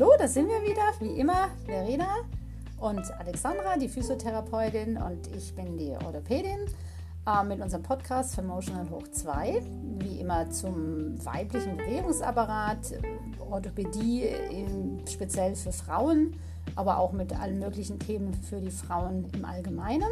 hallo, da sind wir wieder, wie immer, Verena und Alexandra, die Physiotherapeutin und ich bin die Orthopädin äh, mit unserem Podcast Emotional Hoch 2, wie immer zum weiblichen Bewegungsapparat, Orthopädie in, speziell für Frauen, aber auch mit allen möglichen Themen für die Frauen im Allgemeinen.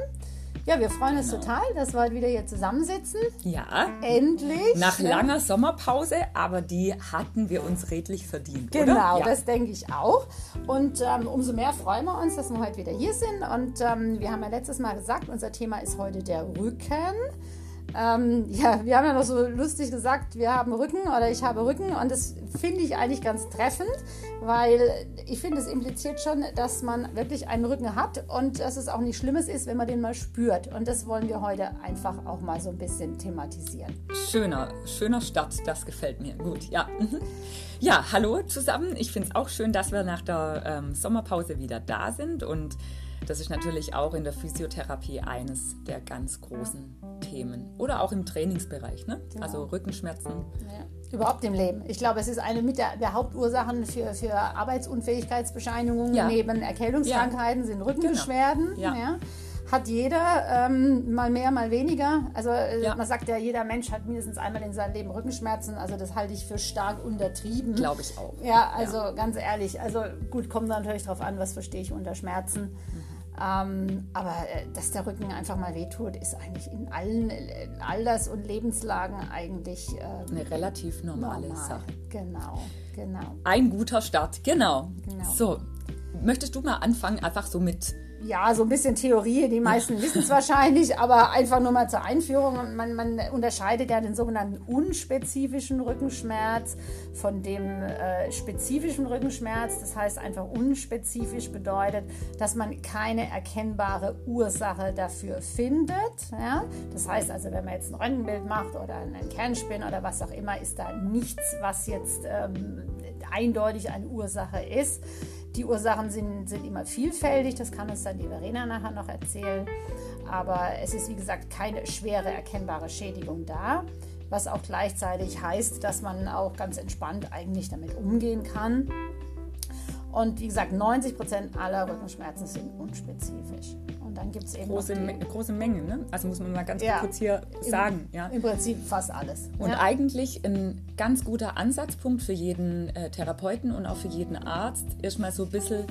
Ja, wir freuen uns genau. total, dass wir heute wieder hier zusammensitzen. Ja. Endlich. Nach langer Sommerpause, aber die hatten wir uns redlich verdient. Genau, ja. das denke ich auch. Und ähm, umso mehr freuen wir uns, dass wir heute wieder hier sind. Und ähm, wir haben ja letztes Mal gesagt, unser Thema ist heute der Rücken. Ähm, ja, wir haben ja noch so lustig gesagt, wir haben Rücken oder ich habe Rücken und das finde ich eigentlich ganz treffend, weil ich finde, es impliziert schon, dass man wirklich einen Rücken hat und dass es auch nicht Schlimmes ist, wenn man den mal spürt. Und das wollen wir heute einfach auch mal so ein bisschen thematisieren. Schöner, schöner Start, das gefällt mir. Gut, ja. Mhm. Ja, hallo zusammen. Ich finde es auch schön, dass wir nach der ähm, Sommerpause wieder da sind und das ist natürlich auch in der Physiotherapie eines der ganz großen Themen. Oder auch im Trainingsbereich, ne? Genau. Also Rückenschmerzen. Ja. Überhaupt im Leben. Ich glaube, es ist eine mit der, der Hauptursachen für, für Arbeitsunfähigkeitsbescheinigungen ja. neben Erkältungskrankheiten ja. sind Rückenbeschwerden. Genau. Ja. Hat jeder, ähm, mal mehr, mal weniger. Also äh, man sagt ja, jeder Mensch hat mindestens einmal in seinem Leben Rückenschmerzen. Also das halte ich für stark untertrieben. Glaube ich auch. Ja, also ganz ehrlich. Also gut, kommt natürlich darauf an, was verstehe ich unter Schmerzen. Mhm. Ähm, aber äh, dass der Rücken einfach mal wehtut, ist eigentlich in allen äh, Alters- und Lebenslagen eigentlich ähm, eine relativ normale normal. Sache. Genau, genau. Ein guter Start, genau. genau. So, möchtest du mal anfangen, einfach so mit ja, so ein bisschen Theorie, die meisten wissen es wahrscheinlich, aber einfach nur mal zur Einführung. Man, man, unterscheidet ja den sogenannten unspezifischen Rückenschmerz von dem äh, spezifischen Rückenschmerz. Das heißt einfach unspezifisch bedeutet, dass man keine erkennbare Ursache dafür findet. Ja? Das heißt also, wenn man jetzt ein Röntgenbild macht oder einen Kernspin oder was auch immer, ist da nichts, was jetzt ähm, eindeutig eine Ursache ist. Die Ursachen sind, sind immer vielfältig, das kann uns dann die Verena nachher noch erzählen. Aber es ist wie gesagt keine schwere erkennbare Schädigung da, was auch gleichzeitig heißt, dass man auch ganz entspannt eigentlich damit umgehen kann. Und wie gesagt, 90 Prozent aller Rückenschmerzen sind unspezifisch dann gibt es eben große, die, große Menge, ne? Also muss man mal ganz ja, kurz hier im, sagen. Ja. Im Prinzip fast alles. Und ja. eigentlich ein ganz guter Ansatzpunkt für jeden äh, Therapeuten und auch für jeden Arzt, erstmal so ein bisschen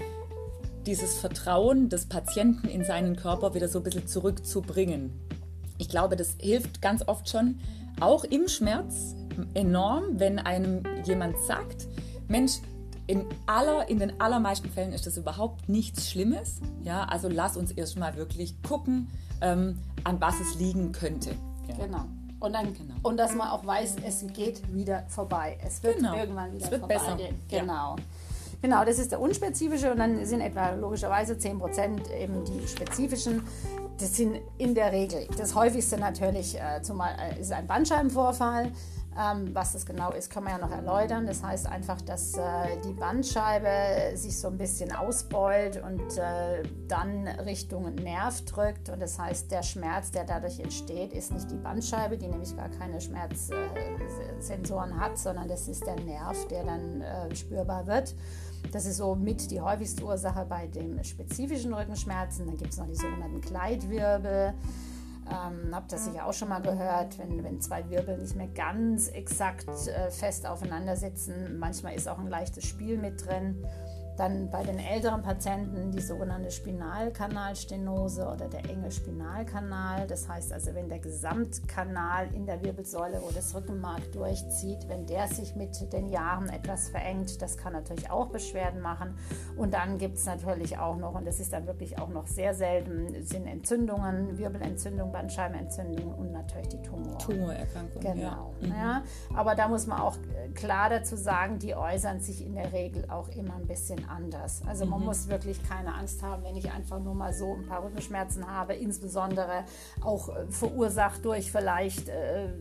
dieses Vertrauen des Patienten in seinen Körper wieder so ein bisschen zurückzubringen. Ich glaube, das hilft ganz oft schon, auch im Schmerz enorm, wenn einem jemand sagt, Mensch, in, aller, in den allermeisten Fällen ist das überhaupt nichts Schlimmes. Ja, also lass uns erstmal wirklich gucken, ähm, an was es liegen könnte. Ja. Genau. Und, dann, genau. und dass man auch weiß, es geht wieder vorbei. Es wird genau. irgendwann wieder es wird vorbei besser. gehen. Genau. Ja. Genau, das ist der unspezifische und dann sind etwa logischerweise 10% eben die spezifischen. Das sind in der Regel. Das häufigste natürlich äh, zumal, äh, ist ein Bandscheibenvorfall. Ähm, was das genau ist, kann man ja noch erläutern. Das heißt einfach, dass äh, die Bandscheibe sich so ein bisschen ausbeult und äh, dann Richtung Nerv drückt. Und das heißt, der Schmerz, der dadurch entsteht, ist nicht die Bandscheibe, die nämlich gar keine Schmerzsensoren hat, sondern das ist der Nerv, der dann äh, spürbar wird. Das ist so mit die häufigste Ursache bei dem spezifischen Rückenschmerzen. Dann gibt es noch die sogenannten Gleitwirbel. Ähm, habt das sicher auch schon mal gehört, wenn, wenn zwei Wirbel nicht mehr ganz exakt äh, fest aufeinander sitzen. Manchmal ist auch ein leichtes Spiel mit drin. Dann bei den älteren Patienten die sogenannte Spinalkanalstenose oder der enge Spinalkanal. Das heißt also, wenn der Gesamtkanal in der Wirbelsäule, wo das Rückenmark durchzieht, wenn der sich mit den Jahren etwas verengt, das kann natürlich auch Beschwerden machen. Und dann gibt es natürlich auch noch, und das ist dann wirklich auch noch sehr selten, sind Entzündungen, Wirbelentzündung, Bandscheibenentzündung und natürlich die Tumor. Tumorerkrankungen. Genau. Ja. Mhm. ja. Aber da muss man auch klar dazu sagen, die äußern sich in der Regel auch immer ein bisschen anders. Also man mhm. muss wirklich keine Angst haben, wenn ich einfach nur mal so ein paar Rückenschmerzen habe, insbesondere auch äh, verursacht durch vielleicht äh,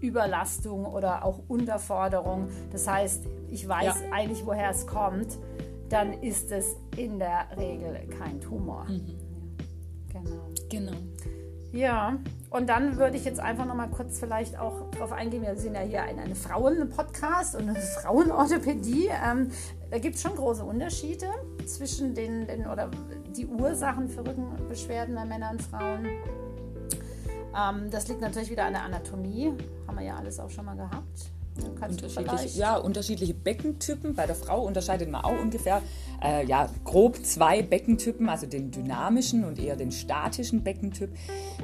Überlastung oder auch Unterforderung. Das heißt, ich weiß ja. eigentlich, woher es kommt, dann ist es in der Regel kein Tumor. Mhm. Genau. Genau. Ja, und dann würde ich jetzt einfach noch mal kurz vielleicht auch darauf eingehen. Wir sind ja hier ein, ein Frauen-Podcast und eine Frauenorthopädie. Ähm, da gibt es schon große Unterschiede zwischen den, den oder die Ursachen für Rückenbeschwerden bei Männern und Frauen. Ähm, das liegt natürlich wieder an der Anatomie, haben wir ja alles auch schon mal gehabt. Unterschiedliche, ja, unterschiedliche Beckentypen. Bei der Frau unterscheidet man auch ungefähr äh, ja, grob zwei Beckentypen, also den dynamischen und eher den statischen Beckentyp.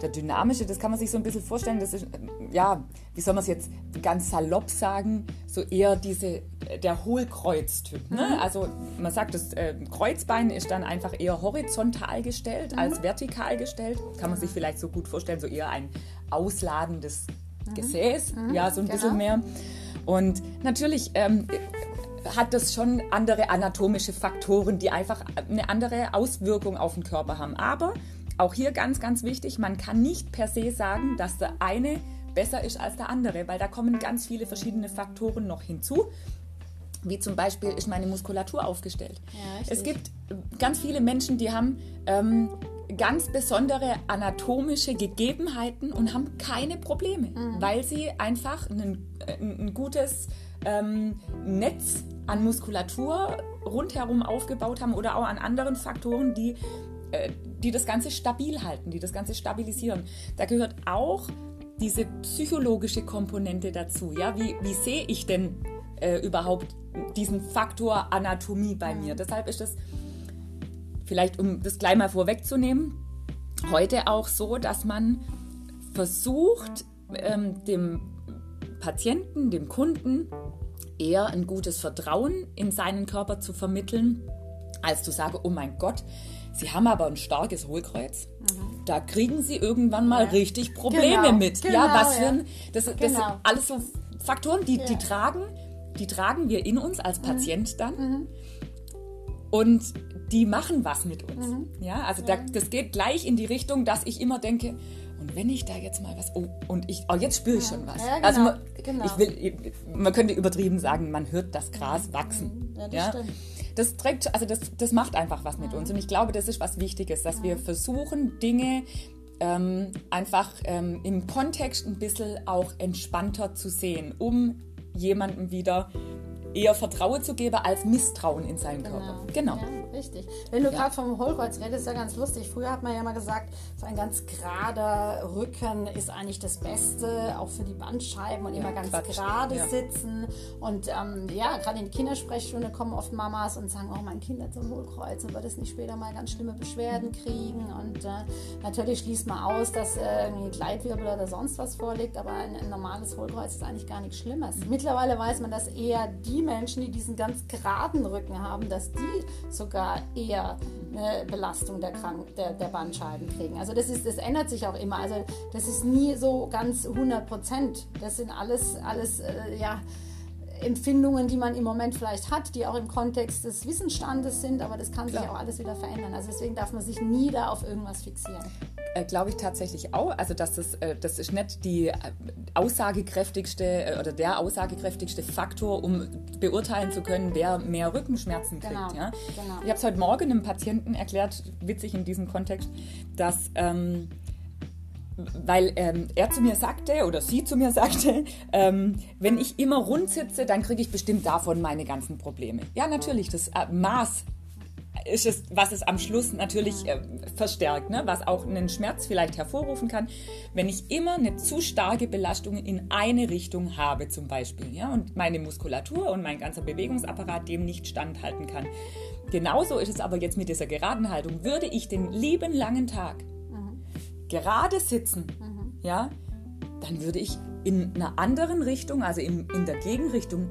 Der dynamische, das kann man sich so ein bisschen vorstellen, das ist, äh, ja, wie soll man es jetzt ganz salopp sagen, so eher diese, der Hohlkreuztyp. Ne? Mhm. Also man sagt, das äh, Kreuzbein ist dann einfach eher horizontal gestellt mhm. als vertikal gestellt. Kann man sich vielleicht so gut vorstellen, so eher ein ausladendes mhm. Gesäß, mhm. ja, so ein genau. bisschen mehr. Und natürlich ähm, hat das schon andere anatomische Faktoren, die einfach eine andere Auswirkung auf den Körper haben. Aber auch hier ganz, ganz wichtig, man kann nicht per se sagen, dass der eine besser ist als der andere, weil da kommen ganz viele verschiedene Faktoren noch hinzu. Wie zum Beispiel ist meine Muskulatur aufgestellt. Ja, es gibt ganz viele Menschen, die haben ähm, ganz besondere anatomische Gegebenheiten und haben keine Probleme, mhm. weil sie einfach ein, ein gutes ähm, Netz an Muskulatur rundherum aufgebaut haben oder auch an anderen Faktoren, die, äh, die das Ganze stabil halten, die das Ganze stabilisieren. Da gehört auch diese psychologische Komponente dazu. Ja? Wie, wie sehe ich denn äh, überhaupt diesen Faktor Anatomie bei mir? Deshalb ist das vielleicht um das gleich mal vorwegzunehmen, heute auch so, dass man versucht, ähm, dem Patienten, dem Kunden eher ein gutes Vertrauen in seinen Körper zu vermitteln, als zu sagen, oh mein Gott, Sie haben aber ein starkes Hohlkreuz. Mhm. Da kriegen Sie irgendwann mal ja. richtig Probleme genau. mit. Genau, ja, was für ein, das, das genau. sind alles so Faktoren, die, ja. die tragen, die tragen wir in uns als mhm. Patient mhm. dann. Mhm. Und die machen was mit uns. Mhm. Ja, also. Da, das geht gleich in die Richtung, dass ich immer denke, und wenn ich da jetzt mal was, oh, und ich, oh, jetzt spüre ich ja. schon was. Ja, genau, also man, genau. ich will, man könnte übertrieben sagen, man hört das Gras wachsen. Ja, das ja? Stimmt. Das trägt, also das, das macht einfach was mit uns. Und ich glaube, das ist was Wichtiges, dass wir versuchen, Dinge ähm, einfach ähm, im Kontext ein bisschen auch entspannter zu sehen, um jemandem wieder eher Vertrauen zu geben als Misstrauen in seinen genau. Körper. Genau. Ja, richtig. Wenn du ja. gerade vom Hohlkreuz redest, ist ja ganz lustig. Früher hat man ja mal gesagt, so ein ganz gerader Rücken ist eigentlich das Beste, auch für die Bandscheiben und ja, immer ganz Quatsch. gerade sitzen. Und ähm, ja, gerade in die Kindersprechstunde kommen oft Mamas und sagen, oh, mein Kind hat so ein Hohlkreuz und wird es nicht später mal ganz schlimme Beschwerden kriegen. Und äh, natürlich schließt man aus, dass äh, irgendwie Gleitwirbel oder sonst was vorliegt, aber ein, ein normales Hohlkreuz ist eigentlich gar nichts Schlimmes. Mittlerweile weiß man, dass eher die Menschen, die diesen ganz geraden Rücken haben, dass die sogar eher eine Belastung der, Krank der, der Bandscheiben kriegen. Also das, ist, das ändert sich auch immer. Also das ist nie so ganz 100 Prozent. Das sind alles, alles äh, ja, Empfindungen, die man im Moment vielleicht hat, die auch im Kontext des Wissensstandes sind, aber das kann Klar. sich auch alles wieder verändern. Also deswegen darf man sich nie da auf irgendwas fixieren. Äh, Glaube ich tatsächlich auch. Also dass das, äh, das ist nicht die äh, aussagekräftigste äh, oder der aussagekräftigste Faktor, um beurteilen zu können, wer mehr Rückenschmerzen kriegt. Genau, ja? genau. Ich habe es heute Morgen einem Patienten erklärt, witzig in diesem Kontext, dass ähm, weil ähm, er zu mir sagte oder sie zu mir sagte, ähm, wenn ich immer rund sitze, dann kriege ich bestimmt davon meine ganzen Probleme. Ja, natürlich, das äh, Maß ist es, was es am Schluss natürlich äh, verstärkt, ne? was auch einen Schmerz vielleicht hervorrufen kann, wenn ich immer eine zu starke Belastung in eine Richtung habe zum Beispiel ja? und meine Muskulatur und mein ganzer Bewegungsapparat dem nicht standhalten kann. Genauso ist es aber jetzt mit dieser geraden Haltung. Würde ich den lieben langen Tag gerade sitzen, mhm. ja, dann würde ich in einer anderen Richtung, also in, in der Gegenrichtung,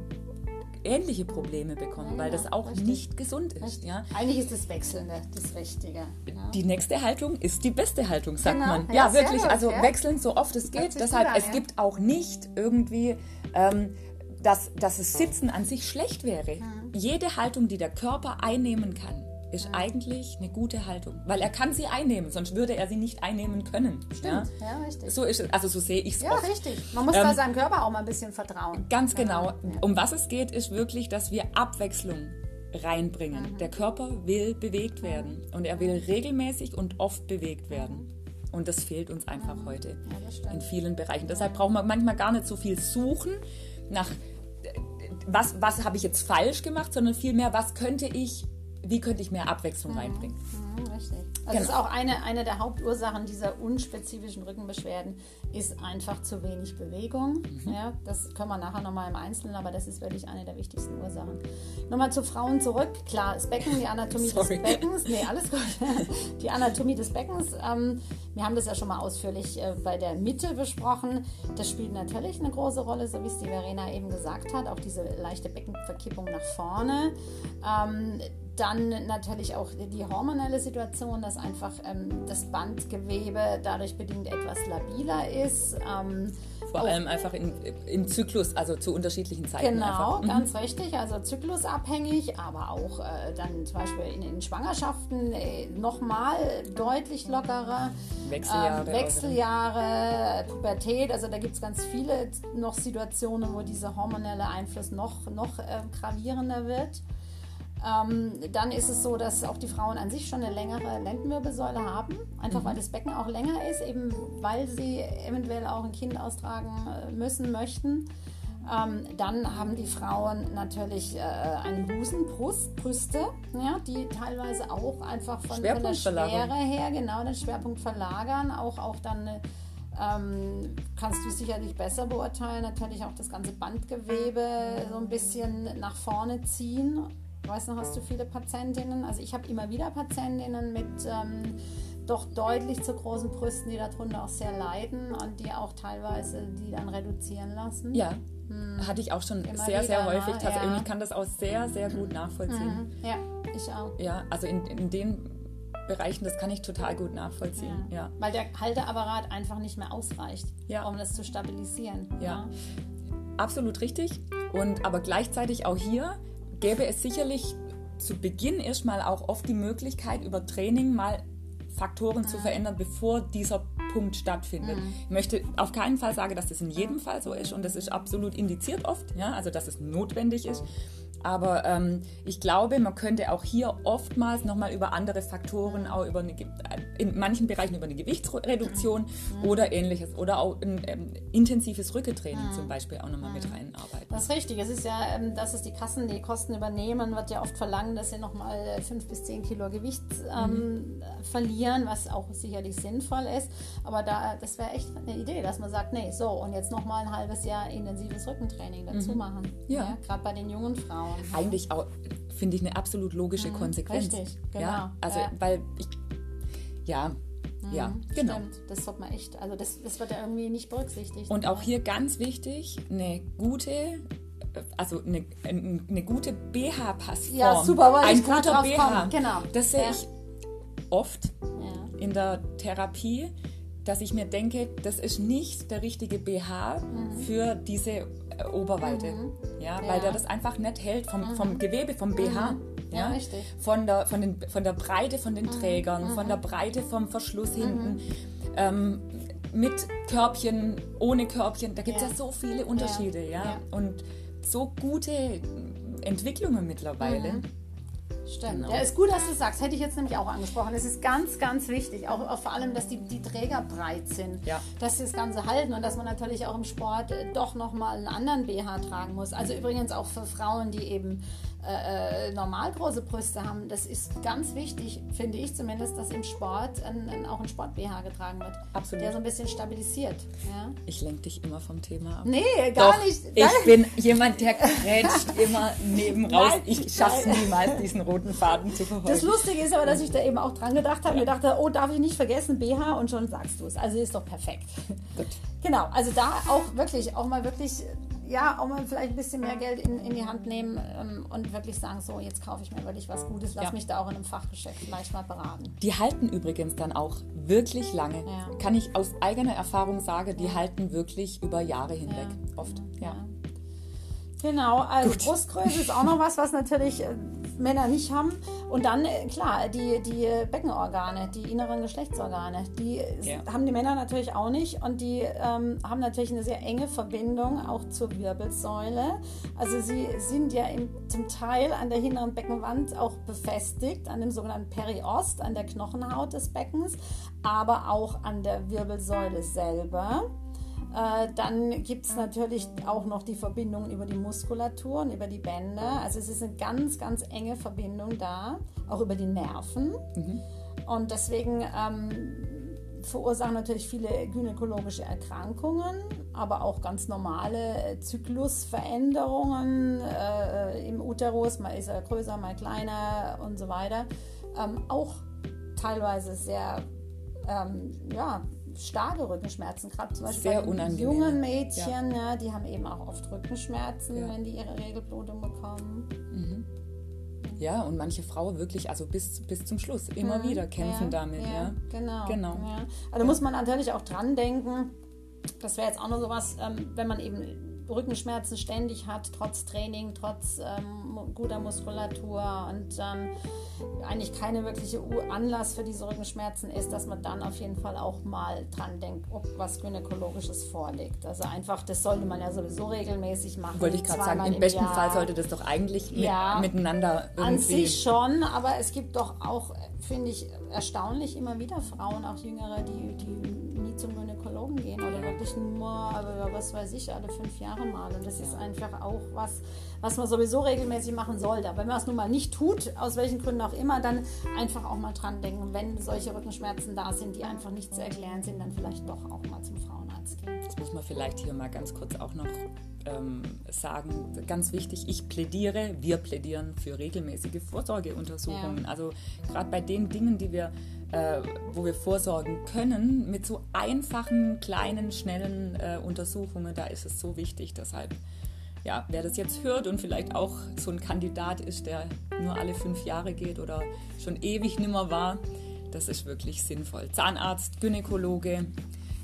ähnliche Probleme bekommen, ja, weil das auch richtig. nicht gesund ist. Ja. Eigentlich ist das Wechselnde das Richtige. Ja. Die nächste Haltung ist die beste Haltung, sagt genau. man. Ja, wirklich. Gut, also wechseln so oft es geht. Deshalb, an, es gibt auch nicht irgendwie, ähm, dass, dass das Sitzen an sich schlecht wäre. Mhm. Jede Haltung, die der Körper einnehmen kann, ist ja. eigentlich eine gute Haltung, weil er kann sie einnehmen, sonst würde er sie nicht einnehmen können. Stimmt, ja, ja richtig. So ist es, also so sehe ich es Ja, oft. richtig. Man muss ähm, bei seinem Körper auch mal ein bisschen vertrauen. Ganz genau. Um was es geht, ist wirklich, dass wir Abwechslung reinbringen. Mhm. Der Körper will bewegt werden und er will regelmäßig und oft bewegt werden. Und das fehlt uns einfach mhm. heute in vielen Bereichen. Deshalb braucht man manchmal gar nicht so viel suchen nach was, was habe ich jetzt falsch gemacht, sondern vielmehr, was könnte ich, wie könnte ich mehr Abwechslung Mhm. reinbringen. richtig. Also das ist auch eine, eine der Hauptursachen dieser unspezifischen Rückenbeschwerden, ist einfach zu wenig Bewegung. Mhm. Ja, das können wir nachher nochmal im Einzelnen, aber das ist wirklich eine der wichtigsten Ursachen. Nochmal zu Frauen zurück. Klar, das Becken, die Anatomie Sorry. des Beckens. Nee, alles gut. Die Anatomie des Beckens. Ähm, wir haben das ja schon mal ausführlich äh, bei der Mitte besprochen. Das spielt natürlich eine große Rolle, so wie es die Verena eben gesagt hat. Auch diese leichte Beckenverkippung nach vorne. Ähm, dann natürlich auch die hormonelle Situation, dass einfach ähm, das Bandgewebe dadurch bedingt etwas labiler ist. Ähm, Vor allem einfach in, im Zyklus, also zu unterschiedlichen Zeiten. Genau. Mhm. ganz richtig. Also zyklusabhängig, aber auch äh, dann zum Beispiel in, in Schwangerschaften äh, nochmal deutlich lockerer. Wechseljahre. Ähm, Wechseljahre, Pubertät, also da gibt es ganz viele noch Situationen, wo dieser hormonelle Einfluss noch, noch äh, gravierender wird. Ähm, dann ist es so, dass auch die Frauen an sich schon eine längere Lendenwirbelsäule haben, einfach weil das Becken auch länger ist, eben weil sie eventuell auch ein Kind austragen äh, müssen, möchten. Ähm, dann haben die Frauen natürlich äh, einen Busen, Brust, Brüste, ja, die teilweise auch einfach von, von der. Schwere her genau den Schwerpunkt verlagern, auch, auch dann äh, ähm, kannst du sicherlich besser beurteilen, natürlich auch das ganze Bandgewebe so ein bisschen nach vorne ziehen. Ich weiß noch, hast du viele Patientinnen? Also ich habe immer wieder Patientinnen mit ähm, doch deutlich zu großen Brüsten, die darunter auch sehr leiden und die auch teilweise die dann reduzieren lassen. Ja, hatte ich auch schon Immer sehr, sehr wieder, ne? häufig. Tatsächlich. Ja. Ich kann das auch sehr, sehr gut nachvollziehen. Mhm. Ja, ich auch. Ja, also in, in den Bereichen, das kann ich total gut nachvollziehen. Ja. Weil der Halteapparat einfach nicht mehr ausreicht, Ja. um das zu stabilisieren. Ja. Absolut richtig. Und aber gleichzeitig auch hier gäbe es sicherlich zu Beginn erstmal auch oft die Möglichkeit, über Training mal Faktoren Ah. zu verändern, bevor dieser Punkt stattfindet. Mhm. Ich möchte auf keinen Fall sagen, dass das in jedem Fall so ist und das ist absolut indiziert oft, ja, also dass es notwendig ist. Aber ähm, ich glaube, man könnte auch hier oftmals nochmal über andere Faktoren, auch über eine, äh, in manchen Bereichen über eine Gewichtsreduktion Mhm. oder ähnliches oder auch ein ähm, intensives Rückentraining zum Beispiel auch nochmal mit reinarbeiten. Das ist richtig. Es ist ja, ähm, dass es die Kassen die Kosten übernehmen, wird ja oft verlangt, dass sie nochmal 5 bis 10 Kilo Gewicht ähm, verlieren, was auch sicherlich sinnvoll ist. Aber da, das wäre echt eine Idee, dass man sagt, nee, so, und jetzt nochmal ein halbes Jahr intensives Rückentraining dazu machen. Ja. Gerade bei den jungen Frauen. Eigentlich auch, finde ich, eine absolut logische Konsequenz. Mhm. richtig, genau. Ja, also, Ja. weil ich, ja, ja, genau. Stimmt, das sollte man echt, also das, das wird ja irgendwie nicht berücksichtigt. Und auch hier ganz wichtig, eine gute, also eine, eine gute BH-Passform. Ja, super, wollte Ein ich guter BH. kommen. Genau. Das sehe Ja. ich oft ja. in der Therapie, dass ich mir denke, das ist nicht der richtige BH für diese äh, Oberweite. Ja, weil Ja. der das einfach nicht hält vom, vom Gewebe, vom BH. Ja, Ja, richtig. Von der, von, den, von der Breite von den Trägern, von der Breite vom Verschluss hinten. Ähm, mit Körbchen, ohne Körbchen, da gibt es Ja. ja. so viele Unterschiede, ja. Ja. Und so gute Entwicklungen mittlerweile. Stimmt. Genau. Ja, ist gut, dass du sagst. Hätte ich jetzt nämlich auch angesprochen. Es ist ganz, ganz wichtig. Auch, auch vor allem, dass die, die Träger breit sind. Ja. Dass sie das Ganze halten und dass man natürlich auch im Sport doch nochmal einen anderen BH tragen muss. Also übrigens auch für Frauen, die eben äh, äh, normal große Brüste haben. Das ist ganz wichtig, finde ich zumindest, dass im Sport ein, ein, auch ein Sport-BH getragen wird. Absolut. Der so ein bisschen stabilisiert. Ja? Ich lenke dich immer vom Thema ab. Nee, gar Doch, nicht. Ich bin jemand, der grätscht immer neben raus. Nein, Ich schaffe es nein. niemals, diesen roten Faden zu verfolgen. Das Lustige ist aber, dass ich da eben auch dran gedacht habe. Mir dachte, oh, darf ich nicht vergessen, BH und schon sagst du es. Also ist doch perfekt. Gut. Genau, also da auch wirklich, auch mal wirklich, ja, auch mal vielleicht ein bisschen mehr Geld in, in die Hand nehmen ähm, und wirklich sagen, so, jetzt kaufe ich mir wirklich was Gutes, lass Ja. mich da auch in einem Fachgeschäft vielleicht mal beraten. Die halten übrigens dann auch wirklich lange. Ja. Kann ich aus eigener Erfahrung sagen, die halten wirklich über Jahre hinweg. Oft. Ja. Genau, also Gut. Brustgröße ist auch noch was, was natürlich äh, Männer nicht haben. Und dann, äh, klar, die, die Beckenorgane, die inneren Geschlechtsorgane, die Ja. haben die Männer natürlich auch nicht. Und die ähm, haben natürlich eine sehr enge Verbindung auch zur Wirbelsäule. Also sie sind ja im, zum Teil an der hinteren Beckenwand auch befestigt, an dem sogenannten Periost, an der Knochenhaut des Beckens, aber auch an der Wirbelsäule selber. Äh, dann gibt es natürlich auch noch die Verbindungen über die Muskulatur und über die Bänder. Also es ist eine ganz, ganz enge Verbindung da, auch über die Nerven. Mhm. Und deswegen ähm, verursachen natürlich viele gynäkologische Erkrankungen, aber auch ganz normale äh, Zyklusveränderungen äh, im Uterus. Mal ist er größer, mal kleiner und so weiter. Ähm, auch teilweise sehr ähm, ja, starke Rückenschmerzen, gerade zum Beispiel Sehr bei unangenehm. jungen Mädchen, ja. ja. die haben eben auch oft Rückenschmerzen, ja. wenn die ihre Regelblutung bekommen. Mhm. Ja, und manche Frauen wirklich, also bis, bis zum Schluss, immer mhm. wieder kämpfen ja, damit. Ja, genau. genau. Also muss man natürlich auch dran denken, das wäre jetzt auch noch sowas, ähm, wenn man eben Rückenschmerzen ständig hat, trotz Training, trotz ähm, guter Muskulatur und ähm, eigentlich keine wirkliche Anlass für diese Rückenschmerzen ist, dass man dann auf jeden Fall auch mal dran denkt, ob was Gynäkologisches vorliegt. Also einfach, das sollte man ja sowieso regelmäßig machen. Wollte ich gerade sagen, im, im besten Jahr. Fall sollte das doch eigentlich ja, mit, miteinander irgendwie... An sich schon, aber es gibt doch auch, finde ich, erstaunlich immer wieder Frauen, auch Jüngere, die, die nie zum Gynäkologen gehen oder wirklich nur, was weiß ich, alle fünf Jahre mal. Und das ist einfach auch was, was man sowieso regelmäßig machen sollte. Aber wenn man es nun mal nicht tut, aus welchen Gründen auch immer, dann einfach auch mal dran denken, wenn solche Rückenschmerzen da sind, die einfach nicht zu erklären sind, dann vielleicht doch auch mal zum Frauenarzt gehen. Das muss man vielleicht hier mal ganz kurz auch noch ähm, sagen. Ganz wichtig, ich plädiere, wir plädieren für regelmäßige Vorsorgeuntersuchungen. Ja. Also gerade bei den Dingen, die wir äh, wo wir vorsorgen können, mit so einfachen, kleinen, schnellen äh, Untersuchungen, da ist es so wichtig. Deshalb, ja, wer das jetzt hört und vielleicht auch so ein Kandidat ist, der nur alle fünf Jahre geht oder schon ewig nimmer war, das ist wirklich sinnvoll. Zahnarzt, Gynäkologe,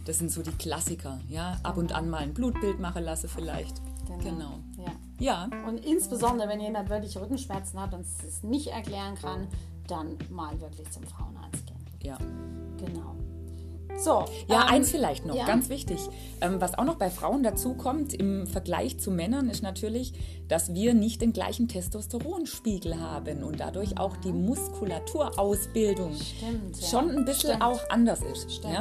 das sind so die Klassiker. Ja, ab und an mal ein Blutbild machen lasse vielleicht. Genau. genau. Ja. ja. Und insbesondere, wenn jemand wirklich Rückenschmerzen hat und es nicht erklären kann, dann mal wirklich zum Frauenarzt gehen. Ja. Genau. So, ja, ähm, eins vielleicht noch, ja. ganz wichtig. Ähm, was auch noch bei Frauen dazu kommt im Vergleich zu Männern, ist natürlich, dass wir nicht den gleichen Testosteronspiegel haben und dadurch auch die Muskulaturausbildung Stimmt, ja. schon ein bisschen Stimmt. auch anders ist. Stimmt,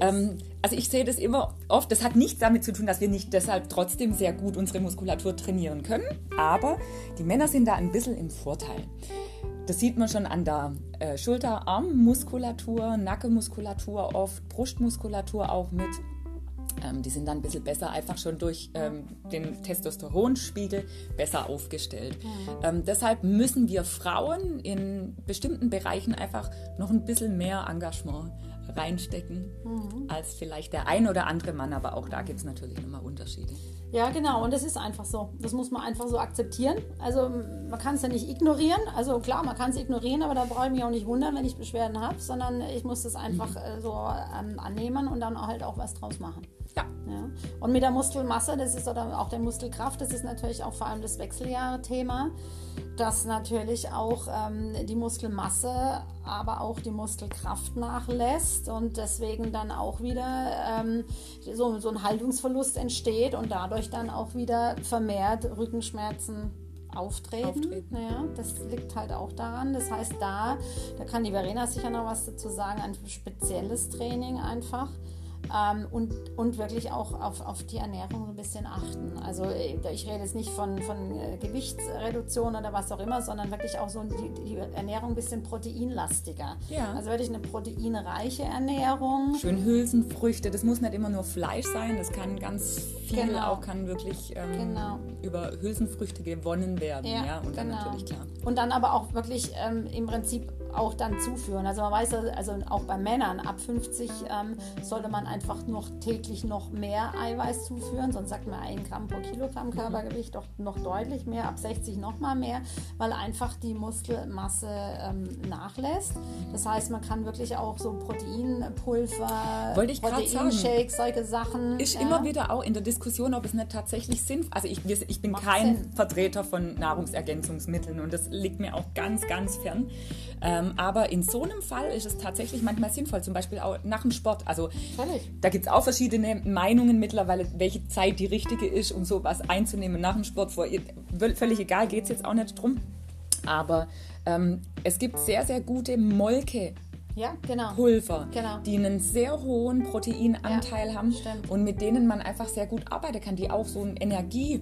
ja? Ähm, also ich sehe das immer oft, das hat nichts damit zu tun, dass wir nicht deshalb trotzdem sehr gut unsere Muskulatur trainieren können, aber die Männer sind da ein bisschen im Vorteil. Das sieht man schon an der äh, Schulter-Arm-Muskulatur, Nackenmuskulatur oft, Brustmuskulatur auch mit. Ähm, die sind dann ein bisschen besser, einfach schon durch ähm, den Testosteronspiegel besser aufgestellt. Ähm, deshalb müssen wir Frauen in bestimmten Bereichen einfach noch ein bisschen mehr Engagement reinstecken mhm. als vielleicht der ein oder andere Mann, aber auch da gibt es natürlich nochmal Unterschiede. Ja, genau. Und das ist einfach so. Das muss man einfach so akzeptieren. Also man kann es ja nicht ignorieren. Also klar, man kann es ignorieren, aber da brauche ich mich auch nicht wundern, wenn ich Beschwerden habe, sondern ich muss das einfach äh, so ähm, annehmen und dann halt auch was draus machen. Ja. ja. Und mit der Muskelmasse, das ist oder auch der Muskelkraft, das ist natürlich auch vor allem das Wechseljahre-Thema, dass natürlich auch ähm, die Muskelmasse, aber auch die Muskelkraft nachlässt und deswegen dann auch wieder ähm, so, so ein Haltungsverlust entsteht und dadurch dann auch wieder vermehrt Rückenschmerzen auftreten. auftreten. Ja, das liegt halt auch daran. Das heißt, da, da kann die Verena sicher noch was dazu sagen, ein spezielles Training einfach ähm, und, und wirklich auch auf, auf die Ernährung ein bisschen achten. Also äh, ich rede jetzt nicht von, von äh, Gewichtsreduktion oder was auch immer, sondern wirklich auch so die, die Ernährung ein bisschen proteinlastiger. Ja. Also wirklich eine proteinreiche Ernährung. Schön Hülsenfrüchte, das muss nicht immer nur Fleisch sein, das kann ganz viel genau. auch, kann wirklich ähm, genau. über Hülsenfrüchte gewonnen werden. Ja, ja? Und genau. dann natürlich klar. Und dann aber auch wirklich ähm, im Prinzip auch dann zuführen. Also man weiß, also auch bei Männern ab 50 ähm, sollte man einfach noch täglich noch mehr Eiweiß zuführen, sonst sagt man 1 Gramm pro Kilogramm mhm. Körpergewicht doch noch deutlich mehr, ab 60 noch mal mehr, weil einfach die Muskelmasse ähm, nachlässt. Das heißt, man kann wirklich auch so Proteinpulver, Proteinshakes, solche Sachen. Ist ja. immer wieder auch in der Diskussion, ob es nicht tatsächlich Sinn, also ich, ich bin Macht kein Sinn. Vertreter von Nahrungsergänzungsmitteln und das liegt mir auch ganz, ganz fern. Ähm, aber in so einem Fall ist es tatsächlich manchmal sinnvoll, zum Beispiel auch nach dem Sport. Also da gibt es auch verschiedene Meinungen mittlerweile, welche Zeit die richtige ist, um sowas einzunehmen nach dem Sport. Vor, völlig egal, geht es jetzt auch nicht drum. Aber ähm, es gibt sehr, sehr gute Molke. Ja, genau. Pulver, Genau. die einen sehr hohen Proteinanteil Ja, haben stimmt. und mit denen man einfach sehr gut arbeiten kann, die auch so einen Energie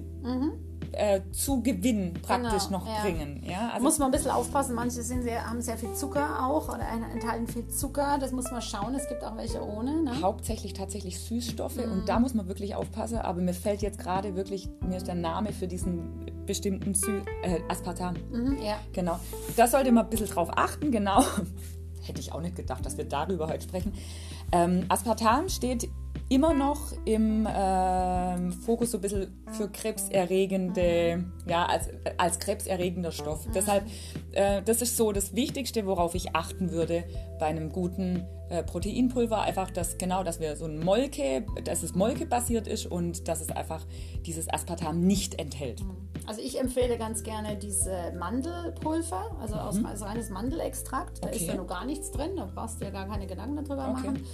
äh, Zugewinn praktisch Mhm. Genau, noch ja. bringen. Ja, also muss man ein bisschen aufpassen. Manche sind sehr, haben sehr viel Zucker auch oder enthalten viel Zucker. Das muss man schauen. Es gibt auch welche ohne. Ne? hauptsächlich tatsächlich Süßstoffe Mhm. und da muss man wirklich aufpassen. Aber mir fällt jetzt gerade wirklich, mir ist der Name für diesen bestimmten Sü äh, Aspartam. Mhm, ja. Genau. Da sollte man ein bisschen drauf achten, genau. Hätte ich auch nicht gedacht, dass wir darüber heute sprechen. Ähm, Aspartam steht immer noch im ähm, Fokus so ein bisschen für krebserregende, ja, als, als krebserregender Stoff. Deshalb, äh, das ist so das Wichtigste, worauf ich achten würde bei einem guten äh, Proteinpulver. Einfach, dass genau, dass wir so ein Molke, dass es Molke-basiert ist und dass es einfach dieses Aspartam nicht enthält. Also ich empfehle ganz gerne diese Mandelpulver, also aus, als reines Mandelextrakt. Da ist Mhm. Okay. ja noch gar nichts drin, da brauchst du ja gar keine Gedanken darüber Okay. machen.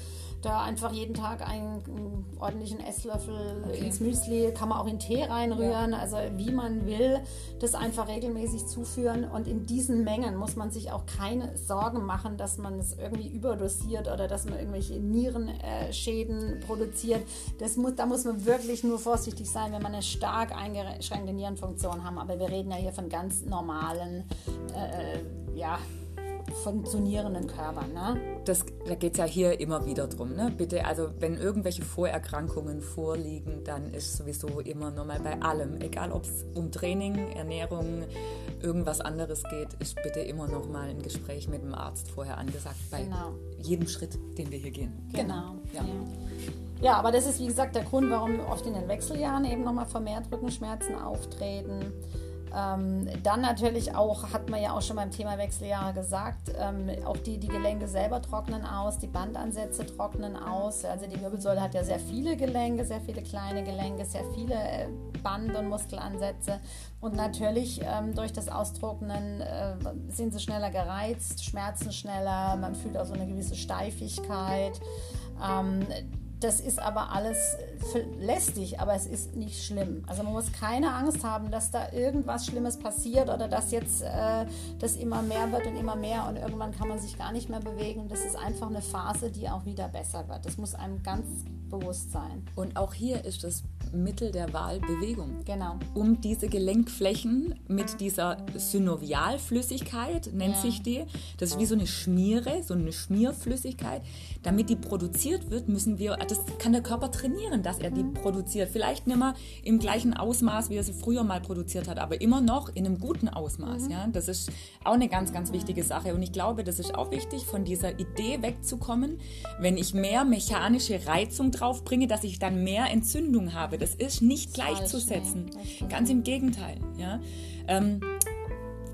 Da einfach jeden Tag einen, ordentlichen Esslöffel Okay. ins Müsli, kann man auch in Tee reinrühren, also wie man will, das einfach regelmäßig zuführen. Und in diesen Mengen muss man sich auch keine Sorgen machen, dass man es irgendwie überdosiert oder dass man irgendwelche Nierenschäden produziert. Das muss, da muss man wirklich nur vorsichtig sein, wenn man eine stark eingeschränkte Nierenfunktion haben. Aber wir reden ja hier von ganz normalen, äh, ja, funktionierenden Körpern. Ne? das, da geht es ja hier immer wieder drum. Ne? Bitte, also wenn irgendwelche Vorerkrankungen vorliegen, dann ist sowieso immer nochmal bei allem, egal ob es um Training, Ernährung, irgendwas anderes geht, ist bitte immer nochmal ein Gespräch mit dem Arzt vorher angesagt, bei Genau. jedem Schritt, den wir hier gehen. Genau. Ja. Ja. ja, aber das ist wie gesagt der Grund, warum oft in den Wechseljahren eben nochmal vermehrt Rückenschmerzen auftreten. Ähm, dann natürlich auch, hat man ja auch schon beim Thema Wechseljahre gesagt, ähm, auch die, die Gelenke selber trocknen aus, die Bandansätze trocknen aus. Also die Wirbelsäule hat ja sehr viele Gelenke, sehr viele kleine Gelenke, sehr viele äh, Band- und Muskelansätze. Und natürlich ähm, durch das Austrocknen äh, sind sie schneller gereizt, schmerzen schneller, man fühlt auch so eine gewisse Steifigkeit. Das ist aber alles für- lästig, aber es ist nicht schlimm. Also man muss keine Angst haben, dass da irgendwas Schlimmes passiert oder dass jetzt äh, das immer mehr wird und immer mehr und irgendwann kann man sich gar nicht mehr bewegen. Das ist einfach eine Phase, die auch wieder besser wird. Das muss einem ganz bewusst sein. Und auch hier ist das Mittel der Wahl Bewegung. Genau. um diese Gelenkflächen mit dieser Synovialflüssigkeit, nennt Ja. sich die. Das ist wie so eine Schmiere, so eine Schmierflüssigkeit. Damit die produziert wird, müssen wir, das kann der Körper trainieren, dass er die produziert. Vielleicht nicht mehr im gleichen Ausmaß, wie er sie früher mal produziert hat, aber immer noch in einem guten Ausmaß. Ja? Das ist auch eine ganz, ganz wichtige Sache. Und ich glaube, das ist auch wichtig, von dieser Idee wegzukommen, wenn ich mehr mechanische Reizung drauf bringe, dass ich dann mehr Entzündung habe. Das ist nicht gleichzusetzen. das stimmt. Ganz im Gegenteil. Ja? Ähm,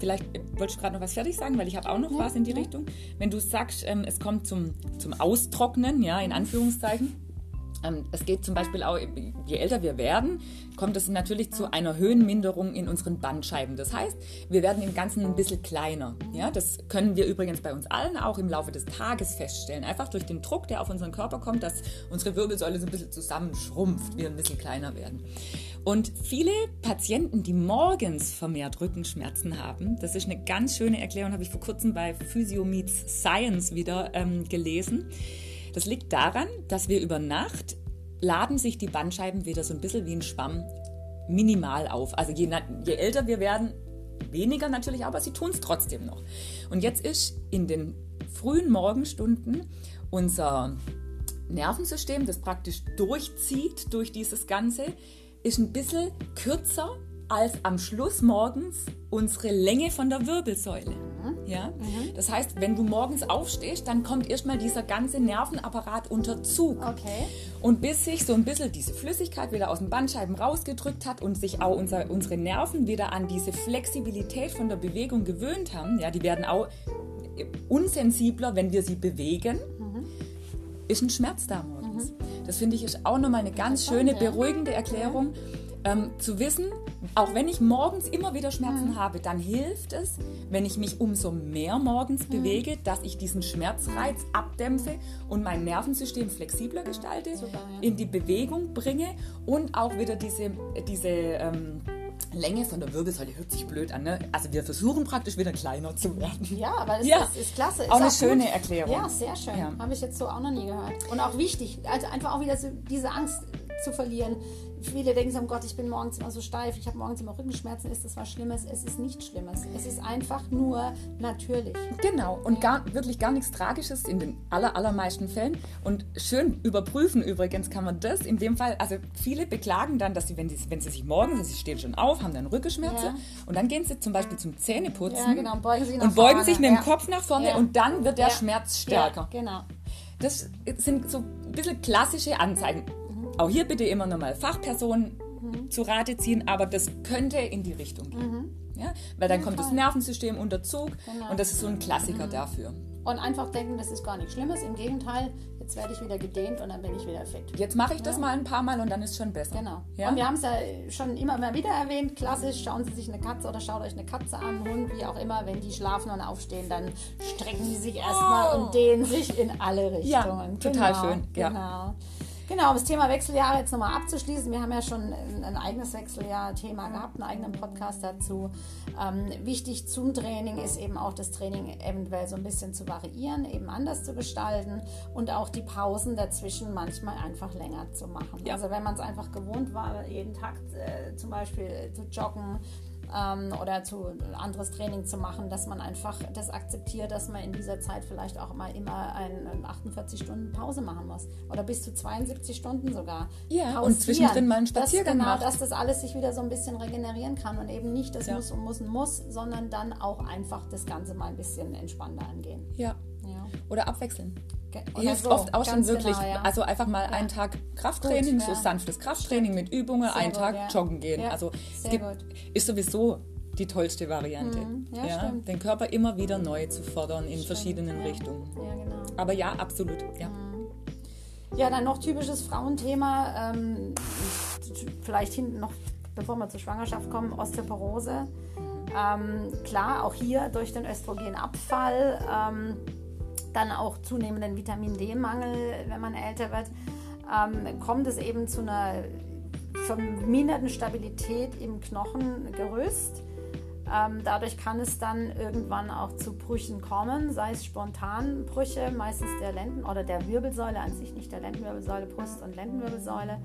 vielleicht äh, wolltest du gerade noch was fertig sagen, weil ich habe auch noch was in die Richtung. Wenn du sagst, ähm, es kommt zum, zum Austrocknen, ja, in Anführungszeichen. Ähm, es geht zum Beispiel auch, je älter wir werden, kommt es natürlich zu einer Höhenminderung in unseren Bandscheiben. Das heißt, wir werden im Ganzen ein bisschen kleiner. Ja, das können wir übrigens bei uns allen auch im Laufe des Tages feststellen. Einfach durch den Druck, der auf unseren Körper kommt, dass unsere Wirbelsäule so ein bisschen zusammenschrumpft, wir ein bisschen kleiner werden. Und viele Patienten, die morgens vermehrt Rückenschmerzen haben, das ist eine ganz schöne Erklärung, habe ich vor kurzem bei Physio Meets Science wieder ähm, gelesen. Das liegt daran, dass wir über Nacht laden sich die Bandscheiben wieder so ein bisschen wie ein Schwamm minimal auf. Also je, je älter wir werden, weniger natürlich, aber sie tun es trotzdem noch. Und jetzt ist in den frühen Morgenstunden unser Nervensystem, das praktisch durchzieht durch dieses Ganze, ist ein bisschen kürzer als am Schluss morgens unsere Länge von der Wirbelsäule. Ja? Das heißt, wenn du morgens aufstehst, dann kommt erstmal dieser ganze Nervenapparat unter Zug. Okay. Und bis sich so ein bisschen diese Flüssigkeit wieder aus den Bandscheiben rausgedrückt hat und sich auch unser, unsere Nerven wieder an diese Flexibilität von der Bewegung gewöhnt haben, ja, die werden auch unsensibler, wenn wir sie bewegen, ist ein Schmerz da morgens. Das finde ich ist auch nochmal eine ganz schöne, beruhigende Erklärung. Ähm, zu wissen, auch wenn ich morgens immer wieder Schmerzen habe, dann hilft es, wenn ich mich umso mehr morgens bewege, dass ich diesen Schmerzreiz abdämpfe und mein Nervensystem flexibler gestalte, Super, ja. in die Bewegung bringe und auch wieder diese, diese ähm, Länge von der Wirbelsäule hört sich blöd an, ne? Also wir versuchen praktisch wieder kleiner zu werden. Ja, aber das Ja. ist, ist klasse. Ist Auch eine gut. schöne Erklärung. Ja, sehr schön. Ja. Habe ich jetzt so auch noch nie gehört. Und auch wichtig, also einfach auch wieder so diese Angst zu verlieren. Viele denken so, oh Gott, ich bin morgens immer so steif, ich habe morgens immer Rückenschmerzen, ist das was Schlimmes? Es ist nichts Schlimmes. Es ist einfach nur natürlich. Genau, und gar, wirklich gar nichts Tragisches in den aller, allermeisten Fällen. Und schön überprüfen übrigens kann man das in dem Fall, also viele beklagen dann, dass sie, wenn, die, wenn sie sich morgens, sie stehen schon auf, haben dann Rückenschmerzen Ja. und dann gehen sie zum Beispiel zum Zähneputzen Ja, genau, und beugen sich und beugen sich mit dem Ja. Kopf nach vorne und dann wird der. Schmerz stärker. Genau. Das sind so ein bisschen klassische Anzeigen. Auch hier bitte immer nochmal Fachpersonen zu Rate ziehen, aber das könnte in die Richtung gehen. Ja? Weil dann kommt das Nervensystem unter Zug Genau. und das ist so ein Klassiker dafür. Und einfach denken, das ist gar nichts Schlimmes. Im Gegenteil, jetzt werde ich wieder gedehnt und dann bin ich wieder fit. Jetzt mache ich das mal ein paar Mal und dann ist schon besser. Genau. Ja? Und wir haben es ja schon immer mal wieder erwähnt, klassisch, schauen Sie sich eine Katze oder schaut euch eine Katze an, Hund, wie auch immer, wenn die schlafen und aufstehen, dann strecken die sich erstmal Oh. und dehnen sich in alle Richtungen. total genau, schön, ja. Genau. Um das Thema Wechseljahre jetzt nochmal abzuschließen. Wir haben ja schon ein, ein eigenes Wechseljahr-Thema gehabt, einen eigenen Podcast dazu. Ähm, wichtig zum Training ist eben auch das Training eventuell so ein bisschen zu variieren, eben anders zu gestalten und auch die Pausen dazwischen manchmal einfach länger zu machen. Ja. Also wenn man es einfach gewohnt war, jeden Tag äh, zum Beispiel zu joggen, ähm, oder zu anderes Training zu machen, dass man einfach das akzeptiert, dass man in dieser Zeit vielleicht auch mal immer eine 48 Stunden Pause machen muss oder bis zu 72 Stunden sogar. Ja, und zwischendrin mal einen Spaziergang das, genau, macht. dass das alles sich wieder so ein bisschen regenerieren kann und eben nicht das Ja. muss und muss und muss, sondern dann auch einfach das Ganze mal ein bisschen entspannter angehen. Ja. Ja. Oder abwechseln. Oder Hilft so, oft auch schon wirklich. genau, ja. Also einfach mal einen Tag Krafttraining, Gut, so ja. sanftes Krafttraining mit Übungen, Sehr einen gut, Tag ja. joggen gehen. Ja, Also es gibt, ist sowieso die tollste Variante. Mhm. Ja, stimmt. den Körper immer wieder neu zu fordern in verschiedenen ja. Richtungen. ja, genau. Aber ja, absolut. Ja. Ja, dann noch typisches Frauenthema, ähm, vielleicht hinten noch, bevor wir zur Schwangerschaft kommen, Osteoporose. Ähm, klar, auch hier durch den Östrogenabfall, ähm, dann auch zunehmenden Vitamin D-Mangel, wenn man älter wird, ähm, kommt es eben zu einer verminderten Stabilität im Knochengerüst. Ähm, dadurch kann es dann irgendwann auch zu Brüchen kommen, sei es spontan Brüche, meistens der Lenden- oder der Wirbelsäule an sich, nicht der Lendenwirbelsäule, Brust- und Lendenwirbelsäule.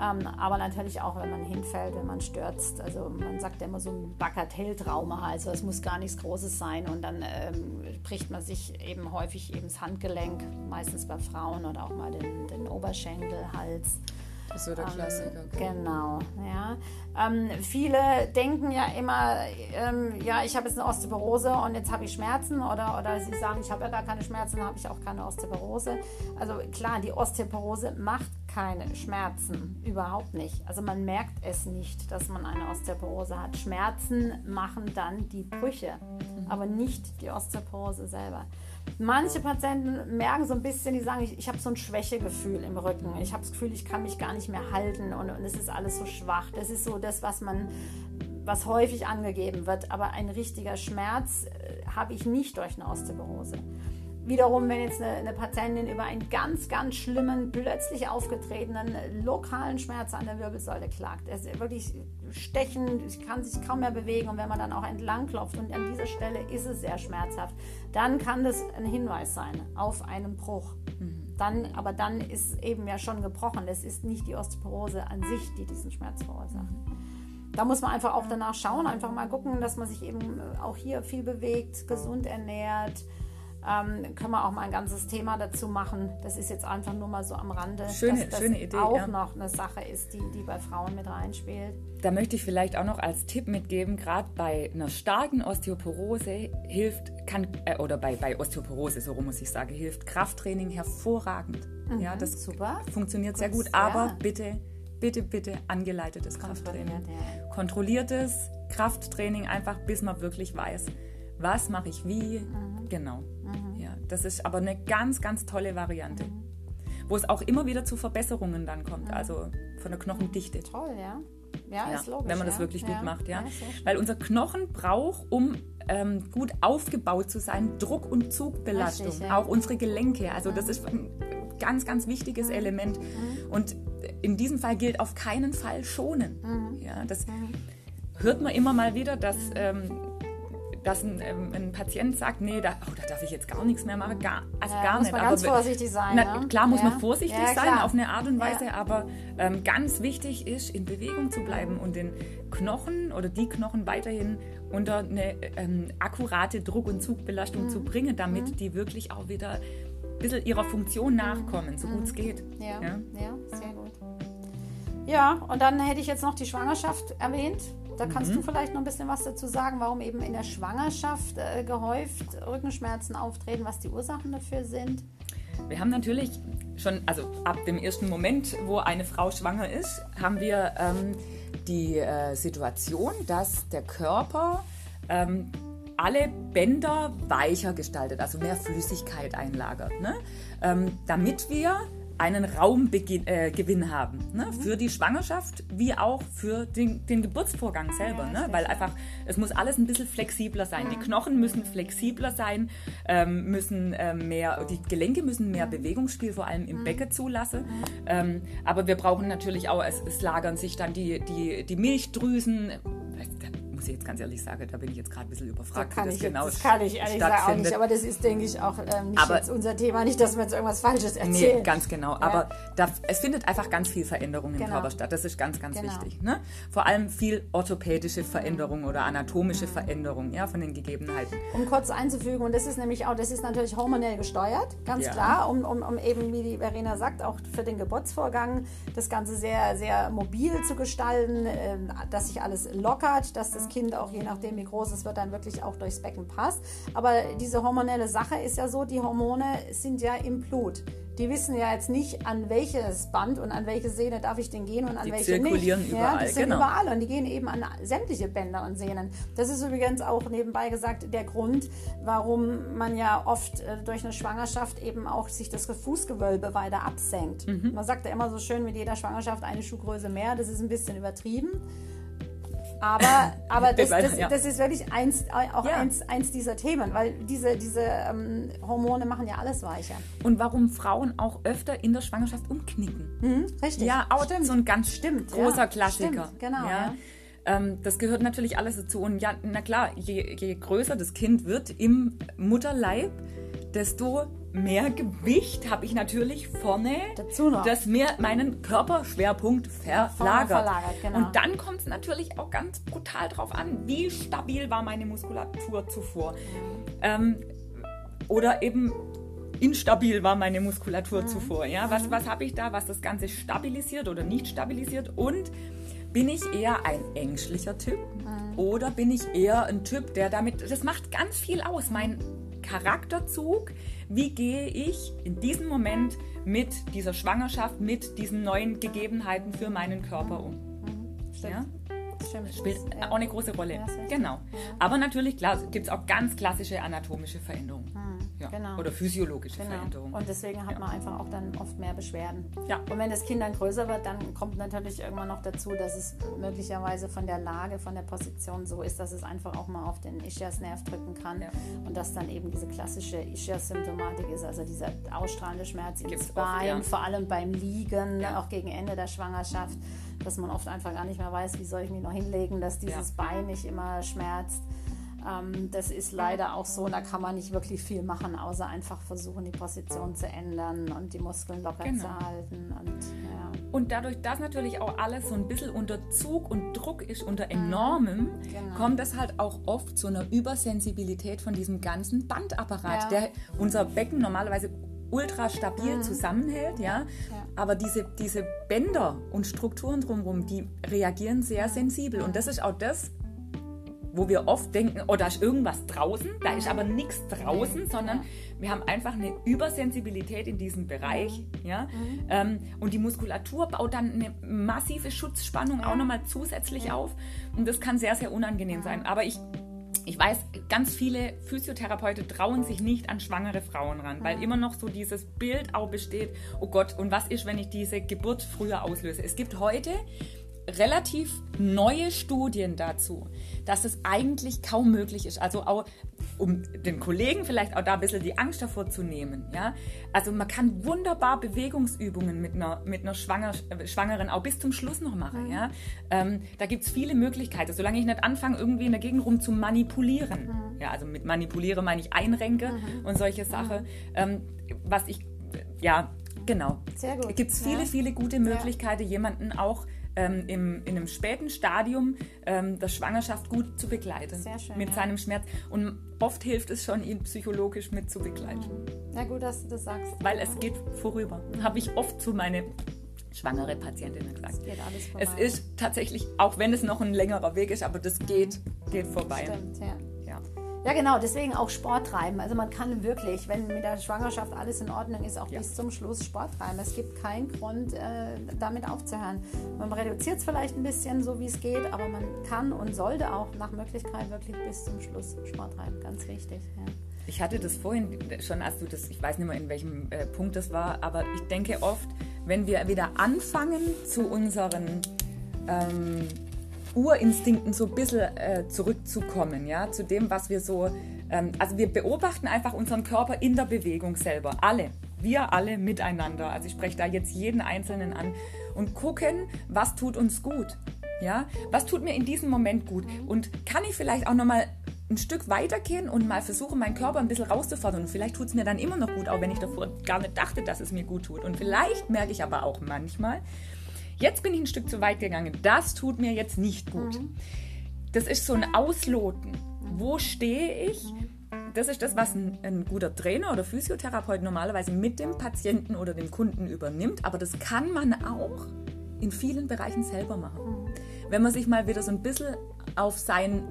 Ähm, aber natürlich auch, wenn man hinfällt, wenn man stürzt. Also man sagt ja immer so ein Bagatelltrauma, also es muss gar nichts Großes sein und dann ähm, bricht man sich eben häufig eben das Handgelenk, meistens bei Frauen oder auch mal den, den Oberschenkel, Hals. Das ist so der Klassiker. Genau, ja. Ähm, viele denken ja immer, ähm, ja, ich habe jetzt eine Osteoporose und jetzt habe ich Schmerzen oder, oder sie sagen, ich habe ja gar keine Schmerzen, habe ich auch keine Osteoporose. Also klar, die Osteoporose macht keine Schmerzen, überhaupt nicht. Also man merkt es nicht, dass man eine Osteoporose hat. Schmerzen machen dann die Brüche, aber nicht die Osteoporose selber. Manche Patienten merken so ein bisschen, die sagen, ich, ich habe so ein Schwächegefühl im Rücken. Ich habe das Gefühl, ich kann mich gar nicht mehr halten und, und es ist alles so schwach. Das ist so das, was man, was häufig angegeben wird. Aber ein richtiger Schmerz äh, habe ich nicht durch eine Osteoporose. Wiederum, wenn jetzt eine, eine Patientin über einen ganz, ganz schlimmen, plötzlich aufgetretenen lokalen Schmerz an der Wirbelsäule klagt, es ist wirklich stechen, sie kann sich kaum mehr bewegen und wenn man dann auch entlang klopft und an dieser Stelle ist es sehr schmerzhaft, dann kann das ein Hinweis sein auf einen Bruch. Dann, aber dann ist eben ja schon gebrochen. Es ist nicht die Osteoporose an sich, die diesen Schmerz verursacht. Da muss man einfach auch danach schauen, einfach mal gucken, dass man sich eben auch hier viel bewegt, gesund ernährt. Ähm, können wir auch mal ein ganzes Thema dazu machen. Das ist jetzt einfach nur mal so am Rande, Schöne- dass das schöne Idee, auch ja. noch eine Sache ist, die, die bei Frauen mit reinspielt. Da möchte ich vielleicht auch noch als Tipp mitgeben, gerade bei einer starken Osteoporose hilft, kann, äh, oder bei, bei Osteoporose, so rum muss ich sagen, hilft Krafttraining hervorragend. ja, das Mhm, super. funktioniert sehr gut, Gut, aber ja. bitte, bitte, bitte angeleitetes Krafttraining. Ja. Kontrolliertes Krafttraining, einfach bis man wirklich weiß, was mache ich wie. Mhm. Genau. Das ist aber eine ganz, ganz tolle Variante. Mhm. Wo es auch immer wieder zu Verbesserungen dann kommt, also von der Knochendichte. Toll, ja. Ja, Ja, ist logisch. wenn man ja. das wirklich gut macht, ja. Weil unser Knochen braucht, um ähm, gut aufgebaut zu sein, Druck- und Zugbelastung. Richtig. Auch unsere Gelenke. Also das ist ein ganz, ganz wichtiges Element. Und in diesem Fall gilt auf keinen Fall schonen. Ja, das hört man immer mal wieder, dass ähm, dass ein, ähm, ein, Patient sagt, nee, da, oh, da darf ich jetzt gar nichts mehr machen, gar, also ja, gar muss nicht. Man ganz vorsichtig sein. Na, ne? Klar muss ja. man vorsichtig ja, sein, auf eine Art und Weise, aber ähm, ganz wichtig ist, in Bewegung zu bleiben und den Knochen oder die Knochen weiterhin unter eine ähm, akkurate Druck- und Zugbelastung mhm. zu bringen, damit mhm. die wirklich auch wieder ein bisschen ihrer Funktion nachkommen, so gut es geht. Ja. ja, sehr gut. Ja, und dann hätte ich jetzt noch die Schwangerschaft erwähnt. Da kannst mhm. du vielleicht noch ein bisschen was dazu sagen, warum eben in der Schwangerschaft äh, gehäuft Rückenschmerzen auftreten, was die Ursachen dafür sind. Wir haben natürlich schon, also ab dem ersten Moment, wo eine Frau schwanger ist, haben wir ähm, die äh, Situation, dass der Körper ähm, alle Bänder weicher gestaltet, also mehr Flüssigkeit einlagert, ne? ähm, damit wir einen Raumgewinn äh, haben. Ne? Mhm. Für die Schwangerschaft wie auch für den, den Geburtsvorgang selber. Ja, ne? Weil einfach, es muss alles ein bisschen flexibler sein. Mhm. Die Knochen müssen flexibler sein, ähm, müssen äh, mehr, die Gelenke müssen mehr mhm. Bewegungsspiel vor allem im mhm. Becken zulassen. Mhm. Ähm, aber wir brauchen natürlich auch, es, es lagern sich dann die, die, die Milchdrüsen muss ich jetzt ganz ehrlich sagen, da bin ich jetzt gerade ein bisschen überfragt. Da kann, ich, genau das kann ich ehrlich gesagt auch nicht, aber das ist, denke ich, auch ähm, nicht aber, unser Thema. Nicht, dass wir jetzt irgendwas Falsches erzählen. Nee, ganz genau. Ja. Aber da, es findet einfach ganz viel Veränderung im genau. Körper statt. Das ist ganz, ganz genau. wichtig. Ne? Vor allem viel orthopädische Veränderung oder anatomische mhm. Veränderung ja, von den Gegebenheiten. Um kurz einzufügen, und das ist nämlich auch, das ist natürlich hormonell gesteuert, ganz ja. klar, um, um, um eben, wie die Verena sagt, auch für den Geburtsvorgang das Ganze sehr, sehr mobil zu gestalten, äh, dass sich alles lockert, dass das Kind auch je nachdem, wie groß es wird, dann wirklich auch durchs Becken passt. Aber diese hormonelle Sache ist ja so, die Hormone sind ja im Blut. Die wissen ja jetzt nicht, an welches Band und an welche Sehne darf ich denn gehen und an die welche nicht. Überall, ja, die sind genau. überall und die gehen eben an sämtliche Bänder und Sehnen. Das ist übrigens auch nebenbei gesagt der Grund, warum man ja oft äh, durch eine Schwangerschaft eben auch sich das Fußgewölbe weiter absenkt. Mhm. Man sagt ja immer so schön mit jeder Schwangerschaft eine Schuhgröße mehr. Das ist ein bisschen übertrieben. Aber, aber das, das, das, ist wirklich eins, auch ja. eins, eins dieser Themen, weil diese, diese ähm, Hormone machen ja alles weicher. Und warum Frauen auch öfter in der Schwangerschaft umknicken. Mhm, richtig. Ja, auch Stimmt. so ein ganz Stimmt, großer ja. Klassiker. Stimmt, genau. Ja. Ähm, das gehört natürlich alles dazu. Und ja, na klar, je, je größer das Kind wird im Mutterleib, desto mehr Gewicht habe ich natürlich vorne, Dazu noch. das mir meinen Körperschwerpunkt verlagert. verlagert genau. Und dann kommt es natürlich auch ganz brutal drauf an, wie stabil war meine Muskulatur zuvor. Ähm, oder eben instabil war meine Muskulatur mhm. zuvor. Ja? Was, was habe ich da, was das Ganze stabilisiert oder nicht stabilisiert? Und bin ich eher ein ängstlicher Typ mhm. oder bin ich eher ein Typ, der damit, das macht ganz viel aus. Mein Charakterzug, wie gehe ich in diesem Moment mit dieser Schwangerschaft, mit diesen neuen Gegebenheiten für meinen Körper um. Stimmt. Ja? Stimmt. Spielt auch eine große Rolle. Genau. Aber natürlich, klar, gibt es auch ganz klassische anatomische Veränderungen. Ja. Genau. Oder physiologische genau. Veränderungen. Und deswegen hat man einfach auch dann oft mehr Beschwerden. Ja. Und wenn das Kind dann größer wird, dann kommt natürlich irgendwann noch dazu, dass es möglicherweise von der Lage, von der Position so ist, dass es einfach auch mal auf den Ischiasnerv drücken kann. Und dass dann eben diese klassische Ischias-Symptomatik ist, also dieser ausstrahlende Schmerz ins Bein, oft, vor allem beim Liegen, auch gegen Ende der Schwangerschaft dass man oft einfach gar nicht mehr weiß, wie soll ich mich noch hinlegen, dass dieses ja. Bein nicht immer schmerzt. Ähm, das ist leider auch so, da kann man nicht wirklich viel machen, außer einfach versuchen, die Position zu ändern und die Muskeln locker genau. zu halten. Und, ja. und dadurch, dass natürlich auch alles so ein bisschen unter Zug und Druck ist, unter enormem, genau. kommt es halt auch oft zu einer Übersensibilität von diesem ganzen Bandapparat, ja. der unser Becken normalerweise ultra stabil mhm. zusammenhält, ja? ja? Aber diese, diese Bänder und Strukturen drumherum, die reagieren sehr sensibel. Und das ist auch das, wo wir oft denken, oh, da ist irgendwas draußen, da ist aber nichts draußen, sondern wir haben einfach eine Übersensibilität in diesem Bereich. Ja? Mhm. Ähm, und die Muskulatur baut dann eine massive Schutzspannung auch nochmal zusätzlich auf. Und das kann sehr, sehr unangenehm sein. Aber ich ich weiß, ganz viele Physiotherapeuten trauen sich nicht an schwangere Frauen ran, weil immer noch so dieses Bild auch besteht, oh Gott, und was ist, wenn ich diese Geburt früher auslöse? Es gibt heute relativ neue Studien dazu, dass es eigentlich kaum möglich ist. Also auch um den Kollegen vielleicht auch da ein bisschen die Angst davor zu nehmen. Ja? Also man kann wunderbar Bewegungsübungen mit einer, mit einer Schwanger, Schwangeren auch bis zum Schluss noch machen. Mhm. Ja? Ähm, da gibt es viele Möglichkeiten, solange ich nicht anfange, irgendwie in der Gegend rum zu manipulieren. Mhm. Ja, also mit manipuliere meine ich Einrenke mhm. und solche Sachen. Mhm. Ähm, was ich, ja, genau. Sehr gut. Es gibt viele, ja. viele gute Möglichkeiten, jemanden auch ähm, im, in einem späten Stadium ähm, der Schwangerschaft gut zu begleiten. Sehr schön, mit ja. seinem Schmerz. Und oft hilft es schon, ihn psychologisch mit zu begleiten. Na gut, dass du das sagst. Weil es geht vorüber. Habe ich oft zu meinen schwangere Patientinnen gesagt. Es geht alles vorbei. Es ist tatsächlich, auch wenn es noch ein längerer Weg ist, aber das geht, geht vorbei. Stimmt, ja. Ja, genau, deswegen auch Sport treiben. Also man kann wirklich, wenn mit der Schwangerschaft alles in Ordnung ist, auch ja. bis zum Schluss Sport treiben. Es gibt keinen Grund, äh, damit aufzuhören. Man reduziert es vielleicht ein bisschen, so wie es geht, aber man kann und sollte auch nach Möglichkeit wirklich bis zum Schluss Sport treiben. Ganz wichtig. Ja. Ich hatte das vorhin schon, als du das, ich weiß nicht mehr in welchem äh, Punkt das war, aber ich denke oft, wenn wir wieder anfangen zu unseren ähm, Urinstinkten so ein bisschen äh, zurückzukommen, ja, zu dem, was wir so, ähm, also wir beobachten einfach unseren Körper in der Bewegung selber, alle, wir alle miteinander, also ich spreche da jetzt jeden Einzelnen an und gucken, was tut uns gut, ja, was tut mir in diesem Moment gut? Und kann ich vielleicht auch nochmal ein Stück weitergehen und mal versuchen, meinen Körper ein bisschen rauszufordern. Und vielleicht tut es mir dann immer noch gut, auch wenn ich davor gar nicht dachte, dass es mir gut tut. Und vielleicht merke ich aber auch manchmal, Jetzt bin ich ein Stück zu weit gegangen. Das tut mir jetzt nicht gut. Mhm. Das ist so ein Ausloten. Wo stehe ich? Das ist das, was ein, ein, guter Trainer oder Physiotherapeut normalerweise mit dem Patienten oder dem Kunden übernimmt. Aber das kann man auch in vielen Bereichen selber machen. Mhm. Wenn man sich mal wieder so ein bisschen auf sein,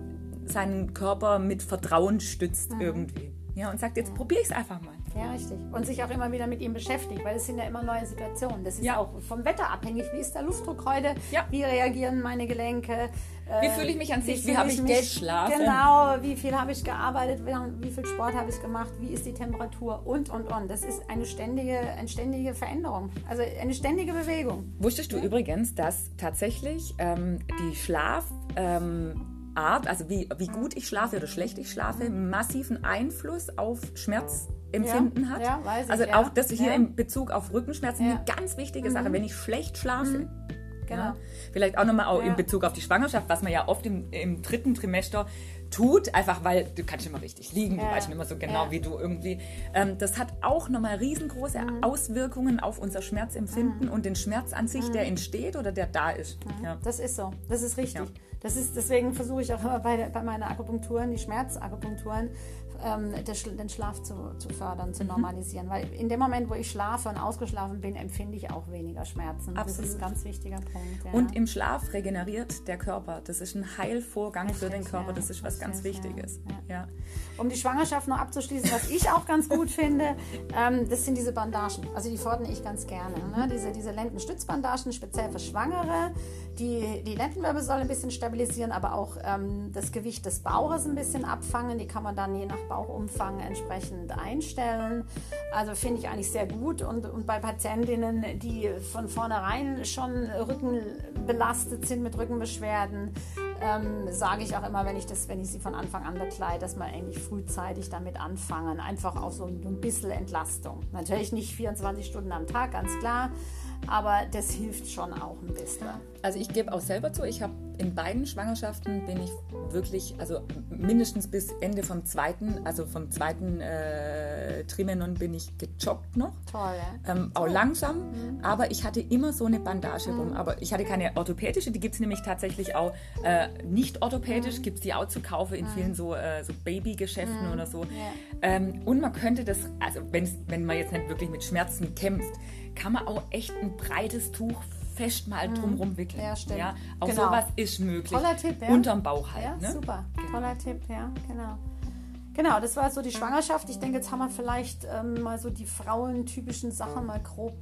seinen Körper mit Vertrauen stützt mhm. irgendwie. Ja, und sagt, jetzt probiere ich es einfach mal. Ja, richtig. Und sich auch immer wieder mit ihm beschäftigt, weil es sind ja immer neue Situationen. Das ist ja. auch vom Wetter abhängig. Wie ist der Luftdruck heute? Ja. Wie reagieren meine Gelenke? Wie äh, fühle ich mich an sich? Wie, wie habe ich geschlafen? Genau, wie viel habe ich gearbeitet? Wie viel Sport habe ich gemacht? Wie ist die Temperatur? Und, und, und. Das ist eine ständige, eine ständige Veränderung. Also eine ständige Bewegung. Wusstest du ja? übrigens, dass tatsächlich ähm, die Schlaf... Ähm, Art, also wie, wie gut ich schlafe oder schlecht ich schlafe, massiven Einfluss auf Schmerzempfinden ja, hat. Ja, weiß ich, also ja. auch das hier in Bezug auf Rückenschmerzen, eine ganz wichtige Sache, mhm. wenn ich schlecht schlafe. Mhm. Genau. Ja. Vielleicht auch nochmal auch in Bezug auf die Schwangerschaft, was man ja oft im, im dritten Trimester tut, einfach weil du kannst immer richtig liegen, ja. du weißt nicht immer so genau ja. wie du irgendwie. Ähm, das hat auch nochmal riesengroße mhm. Auswirkungen auf unser Schmerzempfinden mhm. und den Schmerz an sich, mhm. der entsteht oder der da ist. Mhm. Ja. Das ist so, das ist richtig. Das ist, deswegen versuche ich auch immer bei, bei meinen Akupunkturen, die Schmerzakupunkturen, ähm, den Schlaf zu, zu fördern, zu mhm. normalisieren. Weil in dem Moment, wo ich schlafe und ausgeschlafen bin, empfinde ich auch weniger Schmerzen. Absolut. Das ist ein ganz wichtiger Punkt. Ja. Und im Schlaf regeneriert der Körper. Das ist ein Heilvorgang Richtig, für den Körper. Ja. Das ist was ganz Wichtiges. Ja. Um die Schwangerschaft noch abzuschließen, was ich auch ganz gut finde, ähm, das sind diese Bandagen. Also die fordere ich ganz gerne. Ne? Diese, diese Lendenstützbandagen, speziell für Schwangere, die die Lendenwirbelsäule ein bisschen stabilisieren, aber auch ähm, das Gewicht des Bauches ein bisschen abfangen. Die kann man dann je nach Bauchumfang entsprechend einstellen. Also finde ich eigentlich sehr gut. Und, und bei Patientinnen, die von vornherein schon rückenbelastet sind mit Rückenbeschwerden, ähm, sage ich auch immer, wenn ich, das, wenn ich sie von Anfang an bekleide, dass man eigentlich frühzeitig damit anfangen. Einfach auch so ein bisschen Entlastung. Natürlich nicht 24 Stunden am Tag, ganz klar aber das hilft schon auch ein bisschen. Also ich gebe auch selber zu, ich habe in beiden Schwangerschaften bin ich wirklich, also mindestens bis Ende vom zweiten, also vom zweiten äh, Trimenon bin ich gejoggt noch. Toll, ja. Ähm, auch langsam, mhm. aber ich hatte immer so eine Bandage mhm. rum. Aber ich hatte keine orthopädische, die gibt es nämlich tatsächlich auch äh, nicht orthopädisch, mhm. gibt es die auch zu kaufen in mhm. vielen so, äh, so Babygeschäften mhm. oder so. Ja. Ähm, und man könnte das, also wenn man jetzt nicht wirklich mit Schmerzen kämpft, kann man auch echt ein breites Tuch fest mal mhm. drumherum wickeln. Ja, stimmt. Ja, auch genau. sowas ist möglich. Toller Tipp, ja. Unterm Bauch halt. Ja, ne? super. Genau. Toller Tipp, ja, genau. Genau, das war so die Schwangerschaft. Ich denke, jetzt haben wir vielleicht ähm, mal so die frauentypischen Sachen mal grob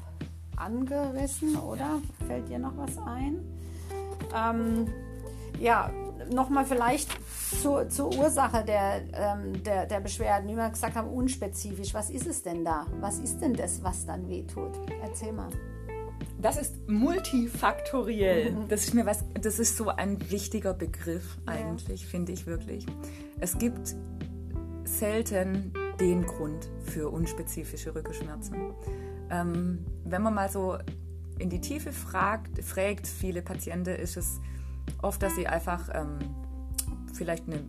angerissen, oder? Fällt dir noch was ein? Ähm, ja, nochmal vielleicht zur, zur Ursache der, ähm, der, der Beschwerden, wie wir gesagt haben, unspezifisch. Was ist es denn da? Was ist denn das, was dann wehtut? Erzähl mal. Das ist multifaktoriell. Mhm. Das ist mir was, das ist so ein wichtiger Begriff eigentlich, ja. finde ich wirklich. Es gibt selten den Grund für unspezifische Rückenschmerzen. Ähm, wenn man mal so in die Tiefe fragt, fragt viele Patienten, ist es oft, dass sie einfach ähm, vielleicht eine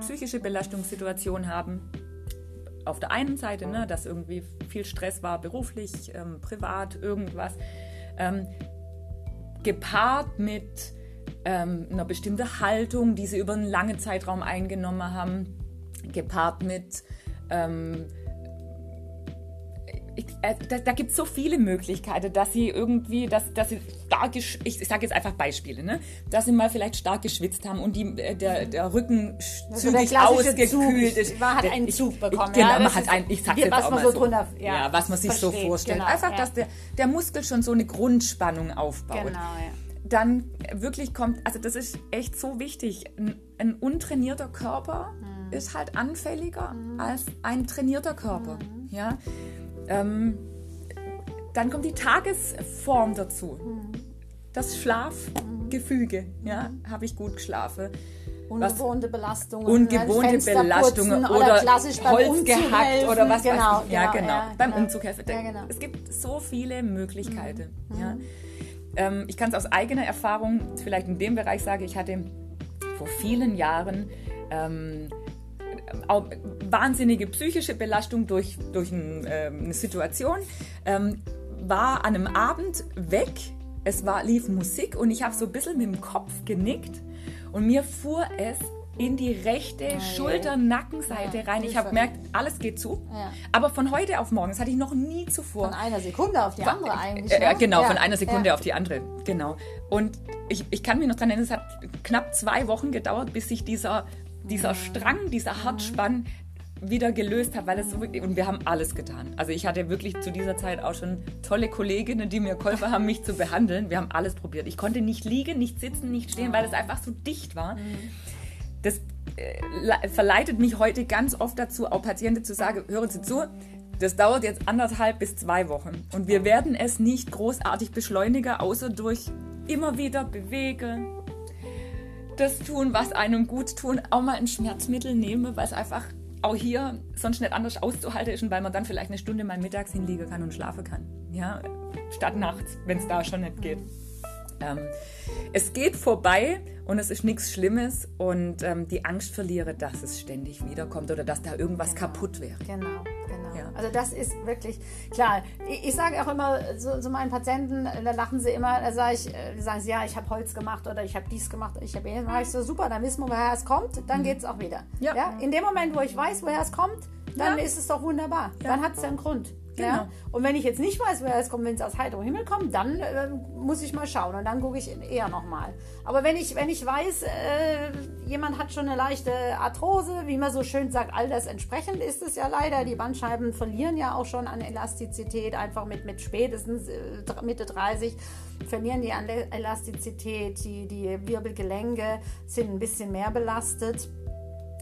psychische Belastungssituation haben. Auf der einen Seite, ne, dass irgendwie viel Stress war, beruflich, ähm, privat, irgendwas. Ähm, gepaart mit ähm, einer bestimmten Haltung, die sie über einen langen Zeitraum eingenommen haben, gepaart mit ähm, ich, äh, da, da gibt es so viele Möglichkeiten, dass sie irgendwie, dass, dass sie stark, ich, ich sage jetzt einfach Beispiele, ne? dass sie mal vielleicht stark geschwitzt haben und die, äh, der, der Rücken also zügig ausgekühlt Zug. ist. Man hat einen Zug bekommen. Genau, ja, man hat einen, ich sag's jetzt auch mal so. Drunter, ja, ja, was man sich versteht, so vorstellt. Genau, einfach, ja. dass der, der Muskel schon so eine Grundspannung aufbaut. Genau, ja. Dann wirklich kommt, also das ist echt so wichtig, ein, ein untrainierter Körper mhm. ist halt anfälliger mhm. als ein trainierter Körper. Mhm. Ja? Ähm, dann kommt die Tagesform dazu. Das Schlafgefüge. Ja, habe ich gut geschlafen. Ungewohnte Belastungen. Ungewohnte Belastungen oder, oder Holz gehackt oder was genau, weiß ich. Ja, genau. genau. Ja, beim genau. Umzug helfen. Ja, genau. Es gibt so viele Möglichkeiten. Mhm. Ja. Ähm, ich kann es aus eigener Erfahrung vielleicht in dem Bereich sagen, ich hatte vor vielen Jahren ähm, wahnsinnige psychische Belastung durch, durch ein, äh, eine Situation, ähm, war an einem Abend weg. Es war, lief Musik und ich habe so ein bisschen mit dem Kopf genickt und mir fuhr es in die rechte oh, Schulter-Nackenseite ja, rein. Ich habe gemerkt, alles geht zu. Ja. Aber von heute auf morgen, das hatte ich noch nie zuvor. Von einer Sekunde auf die von, andere eigentlich. Äh, ne? genau, ja. von einer Sekunde auf die andere. Genau. Und ich, ich kann mich noch daran erinnern, es hat knapp zwei Wochen gedauert, bis sich dieser dieser Strang, dieser Hartspann wieder gelöst hat, weil es so, und wir haben alles getan. Also ich hatte wirklich zu dieser Zeit auch schon tolle Kolleginnen, die mir geholfen haben, mich zu behandeln. Wir haben alles probiert. Ich konnte nicht liegen, nicht sitzen, nicht stehen, weil es einfach so dicht war. Das äh, verleitet mich heute ganz oft dazu, auch Patienten zu sagen, hören Sie zu, das dauert jetzt anderthalb bis zwei Wochen. Und wir werden es nicht großartig beschleunigen, außer durch immer wieder bewegen, das tun, was einem gut tun, auch mal ein Schmerzmittel nehme, weil es einfach auch hier sonst nicht anders auszuhalten ist und weil man dann vielleicht eine Stunde mal mittags hinliegen kann und schlafen kann. Ja, statt nachts, wenn es da schon nicht geht. Ähm, es geht vorbei und es ist nichts Schlimmes und ähm, die Angst verliere, dass es ständig wiederkommt oder dass da irgendwas genau. kaputt wäre. Genau, genau. Ja. Also das ist wirklich klar. Ich, ich sage auch immer so, so, meinen Patienten, da lachen sie immer, da sage ich, äh, sagen sie, ja, ich habe Holz gemacht oder ich habe dies gemacht, ich habe jenes. Dann ich so, super, dann wissen wir, woher es kommt, dann mhm. geht es auch wieder. Ja. ja. In dem Moment, wo ich weiß, woher es kommt, dann ja. ist es doch wunderbar. Dann hat es ja einen Grund. Genau. Ja? Und wenn ich jetzt nicht weiß, woher es kommt, wenn es aus heiterem Himmel kommt, dann äh, muss ich mal schauen und dann gucke ich eher nochmal. Aber wenn ich, wenn ich weiß, äh, jemand hat schon eine leichte Arthrose, wie man so schön sagt, all das entsprechend ist es ja leider. Die Bandscheiben verlieren ja auch schon an Elastizität, einfach mit, mit spätestens äh, Mitte 30 verlieren die an Elastizität, die, die Wirbelgelenke sind ein bisschen mehr belastet.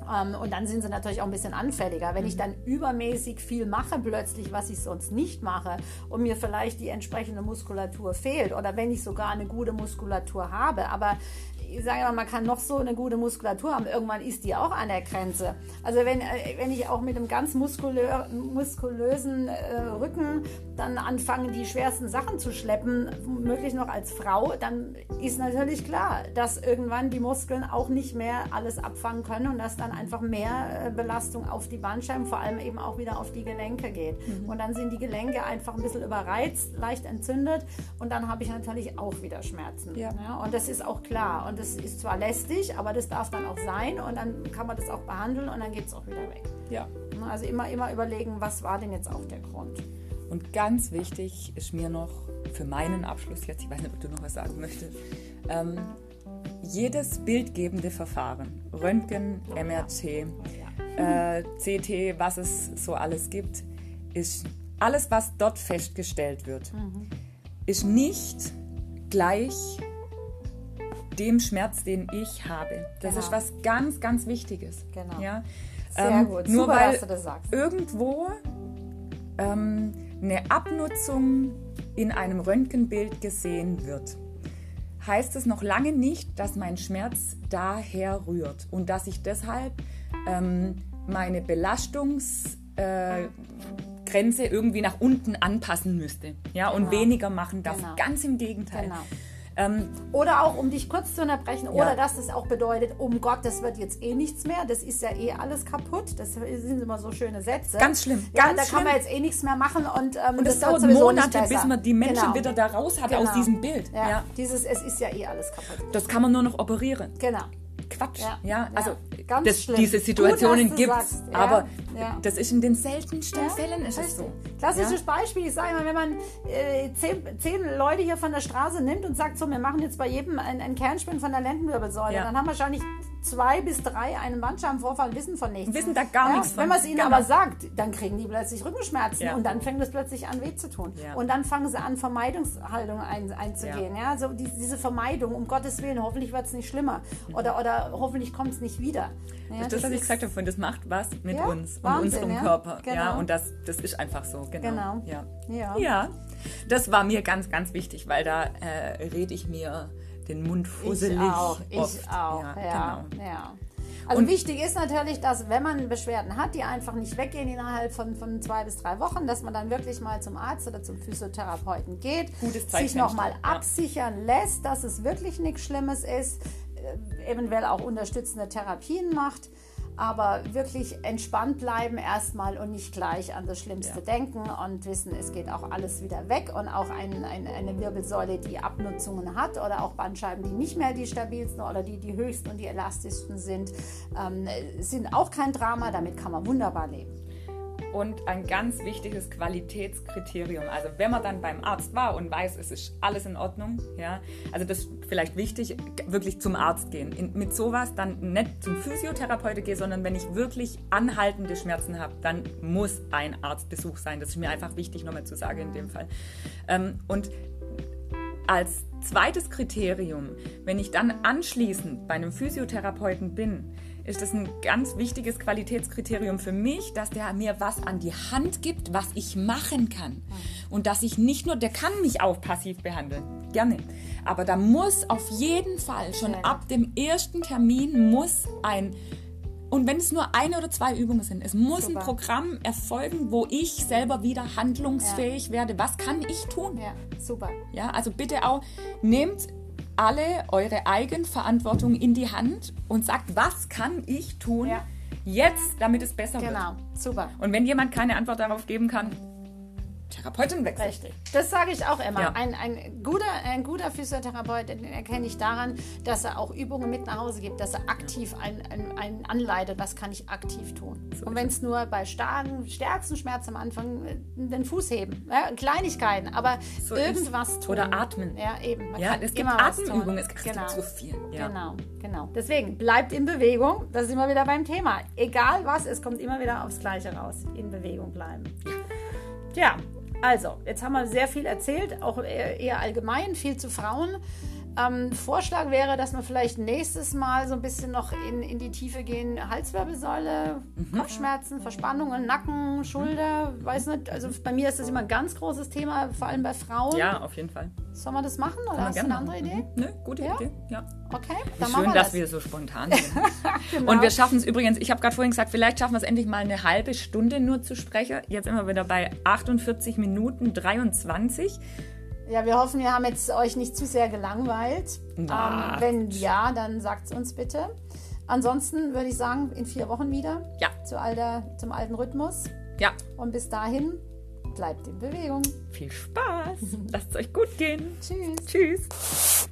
Ähm, und dann sind sie natürlich auch ein bisschen anfälliger. Wenn ich mhm. dann übermäßig viel mache plötzlich, was ich sonst nicht mache und mir vielleicht die entsprechende Muskulatur fehlt oder wenn ich sogar eine gute Muskulatur habe, aber ich sage mal, man kann noch so eine gute Muskulatur haben, irgendwann ist die auch an der Grenze. Also wenn, äh, wenn ich auch mit einem ganz muskulö muskulösen äh, Rücken dann anfange, die schwersten Sachen zu schleppen, möglich noch als Frau, dann ist natürlich klar, dass irgendwann die Muskeln auch nicht mehr alles abfangen können und dass dann einfach mehr äh, Belastung auf die Bandscheiben, vor allem eben auch wieder auf die Gelenke geht. Mhm. Und dann sind die Gelenke einfach ein bisschen überreizt, leicht entzündet und dann habe ich natürlich auch wieder Schmerzen. Ja. ja. und das ist auch klar. Und das ist zwar lästig, aber das darf dann auch sein und dann kann man das auch behandeln und dann geht es auch wieder weg. Ja. Also immer, immer überlegen, was war denn jetzt auch der Grund. Und ganz wichtig ist mir noch für meinen Abschluss jetzt, ich weiß nicht, ob du noch was sagen möchtest, ähm, jedes bildgebende Verfahren, Röntgen, MRT, äh, CT, was es so alles gibt, ist alles, was dort festgestellt wird, mhm. ist nicht gleich dem Schmerz, den ich habe. Das genau. ist was ganz, ganz Wichtiges. Genau. Ja? Sehr ähm, gut. Nur Super, weil irgendwo ähm, eine Abnutzung in einem Röntgenbild gesehen wird, heißt es noch lange nicht, dass mein Schmerz daher rührt und dass ich deshalb ähm, meine Belastungsgrenze äh, irgendwie nach unten anpassen müsste ja, und genau. weniger machen darf. Genau. Ganz im Gegenteil. Genau. Ähm, oder auch, um dich kurz zu unterbrechen, ja. oder dass es auch bedeutet, um Gott, das wird jetzt eh nichts mehr, das ist ja eh alles kaputt. Das sind immer so schöne Sätze. Ganz schlimm. Ja, ganz da schlimm. kann man jetzt eh nichts mehr machen. Und, ähm, und das, das dauert Monate, bis man die Menschen genau. wieder da raus hat genau. aus diesem Bild. Ja. ja. Dieses, es ist ja eh alles kaputt. Das kann man nur noch operieren. Genau. Quatsch. Ja, ja. also das, diese Situationen gibt es, ja, aber ja. das ist in den seltensten ja, Fällen ist es so. Klassisches Beispiel, ich sage mal, wenn man äh, zehn, zehn, Leute hier von der Straße nimmt und sagt, so, wir machen jetzt bei jedem ein, ein Kernspin von der Lendenwirbelsäule, dann haben wahrscheinlich zwei bis drei einen Bandscheibenvorfall wissen von nichts. Wissen da gar nichts von. Wenn man es ihnen aber sagt, dann kriegen die plötzlich Rückenschmerzen und dann fängt es plötzlich an weh zu tun. Und dann fangen sie an, Vermeidungshaltung ein, einzugehen. Ja. so die, diese Vermeidung, um Gottes Willen, hoffentlich wird es nicht schlimmer. Oder, oder hoffentlich kommt es nicht wieder. Ja, das, das was ich gesagt habe, das macht was mit ja, uns Wahnsinn, unserem ja? Körper. Genau. Ja, und das, das ist einfach so. Genau. genau. Ja. Ja. ja. Das war mir ganz, ganz wichtig, weil da äh, rede ich mir den Mund fusselig. Ich auch, ich oft. auch. Ja, genau. ja. Also und wichtig ist natürlich, dass wenn man Beschwerden hat, die einfach nicht weggehen innerhalb von, von zwei bis drei Wochen, dass man dann wirklich mal zum Arzt oder zum Physiotherapeuten geht, sich nochmal ja. absichern lässt, dass es wirklich nichts Schlimmes ist, äh, eventuell auch unterstützende Therapien macht aber wirklich entspannt bleiben erstmal und nicht gleich an das Schlimmste ja. denken und wissen, es geht auch alles wieder weg und auch ein, ein, eine Wirbelsäule, die Abnutzungen hat oder auch Bandscheiben, die nicht mehr die stabilsten oder die die höchsten und die elastischsten sind, ähm, sind auch kein Drama, damit kann man wunderbar leben und ein ganz wichtiges Qualitätskriterium. Also wenn man dann beim Arzt war und weiß, es ist alles in Ordnung, ja, also das ist vielleicht wichtig, wirklich zum Arzt gehen. In, mit sowas dann nicht zum Physiotherapeuten gehen, sondern wenn ich wirklich anhaltende Schmerzen habe, dann muss ein Arztbesuch sein. Das ist mir einfach wichtig nochmal zu sagen in dem Fall. Ähm, und als zweites Kriterium, wenn ich dann anschließend bei einem Physiotherapeuten bin, ist das ein ganz wichtiges Qualitätskriterium für mich, dass der mir was an die Hand gibt, was ich machen kann. Und dass ich nicht nur, der kann mich auch passiv behandeln, gerne. Aber da muss auf jeden Fall schon ab dem ersten Termin muss ein und wenn es nur eine oder zwei Übungen sind, es muss Super. ein Programm erfolgen, wo ich selber wieder handlungsfähig ja. werde. Was kann ich tun? Ja, super. Ja, also bitte auch nehmt alle eure Eigenverantwortung in die Hand und sagt, was kann ich tun ja. jetzt, damit es besser genau. wird. Genau, super. Und wenn jemand keine Antwort darauf geben kann, Therapeutin wechseln. Richtig. Das sage ich auch immer. Ja. Ein, ein, guter, ein guter Physiotherapeut, den erkenne ich daran, dass er auch Übungen mit nach Hause gibt, dass er aktiv einen ein anleitet, was kann ich aktiv tun. So und wenn es nur bei starken, stärksten Schmerz am Anfang äh, den Fuß heben, ja, Kleinigkeiten, aber so irgendwas tun. Oder atmen. Ja, eben. Man ja, es gibt Atemübungen, es, genau. gibt so viel. Ja. Genau, genau. Deswegen bleibt in Bewegung. Das ist immer wieder beim Thema. Egal was, es kommt immer wieder aufs Gleiche raus. In Bewegung bleiben. Ja, also, jetzt haben wir sehr viel erzählt, auch eher allgemein, viel zu Frauen. Ähm, Vorschlag wäre, dass wir vielleicht nächstes Mal so ein bisschen noch in, in die Tiefe gehen. Halswirbelsäule, mhm. Kopfschmerzen, Verspannungen, Nacken, Schulter, mhm. weiß nicht. Also bei mir ist das immer ein ganz großes Thema, vor allem bei Frauen. Ja, auf jeden Fall. Sollen wir das machen oder hast du eine andere Idee? Mhm. Nö, gute ja? Idee. Ja. Okay, dann Schön, wir dass das. wir so spontan sind. genau. Und wir schaffen es übrigens, ich habe gerade vorhin gesagt, vielleicht schaffen wir es endlich mal eine halbe Stunde nur zu sprechen. Jetzt sind wir wieder bei 48 Minuten 23. Ja, wir hoffen, wir haben jetzt euch nicht zu sehr gelangweilt. Ähm, wenn ja, dann sagt es uns bitte. Ansonsten würde ich sagen, in vier Wochen wieder. Ja. Zu alter, zum alten Rhythmus. Ja. Und bis dahin bleibt in Bewegung. Viel Spaß. Lasst es euch gut gehen. Tschüss. Tschüss.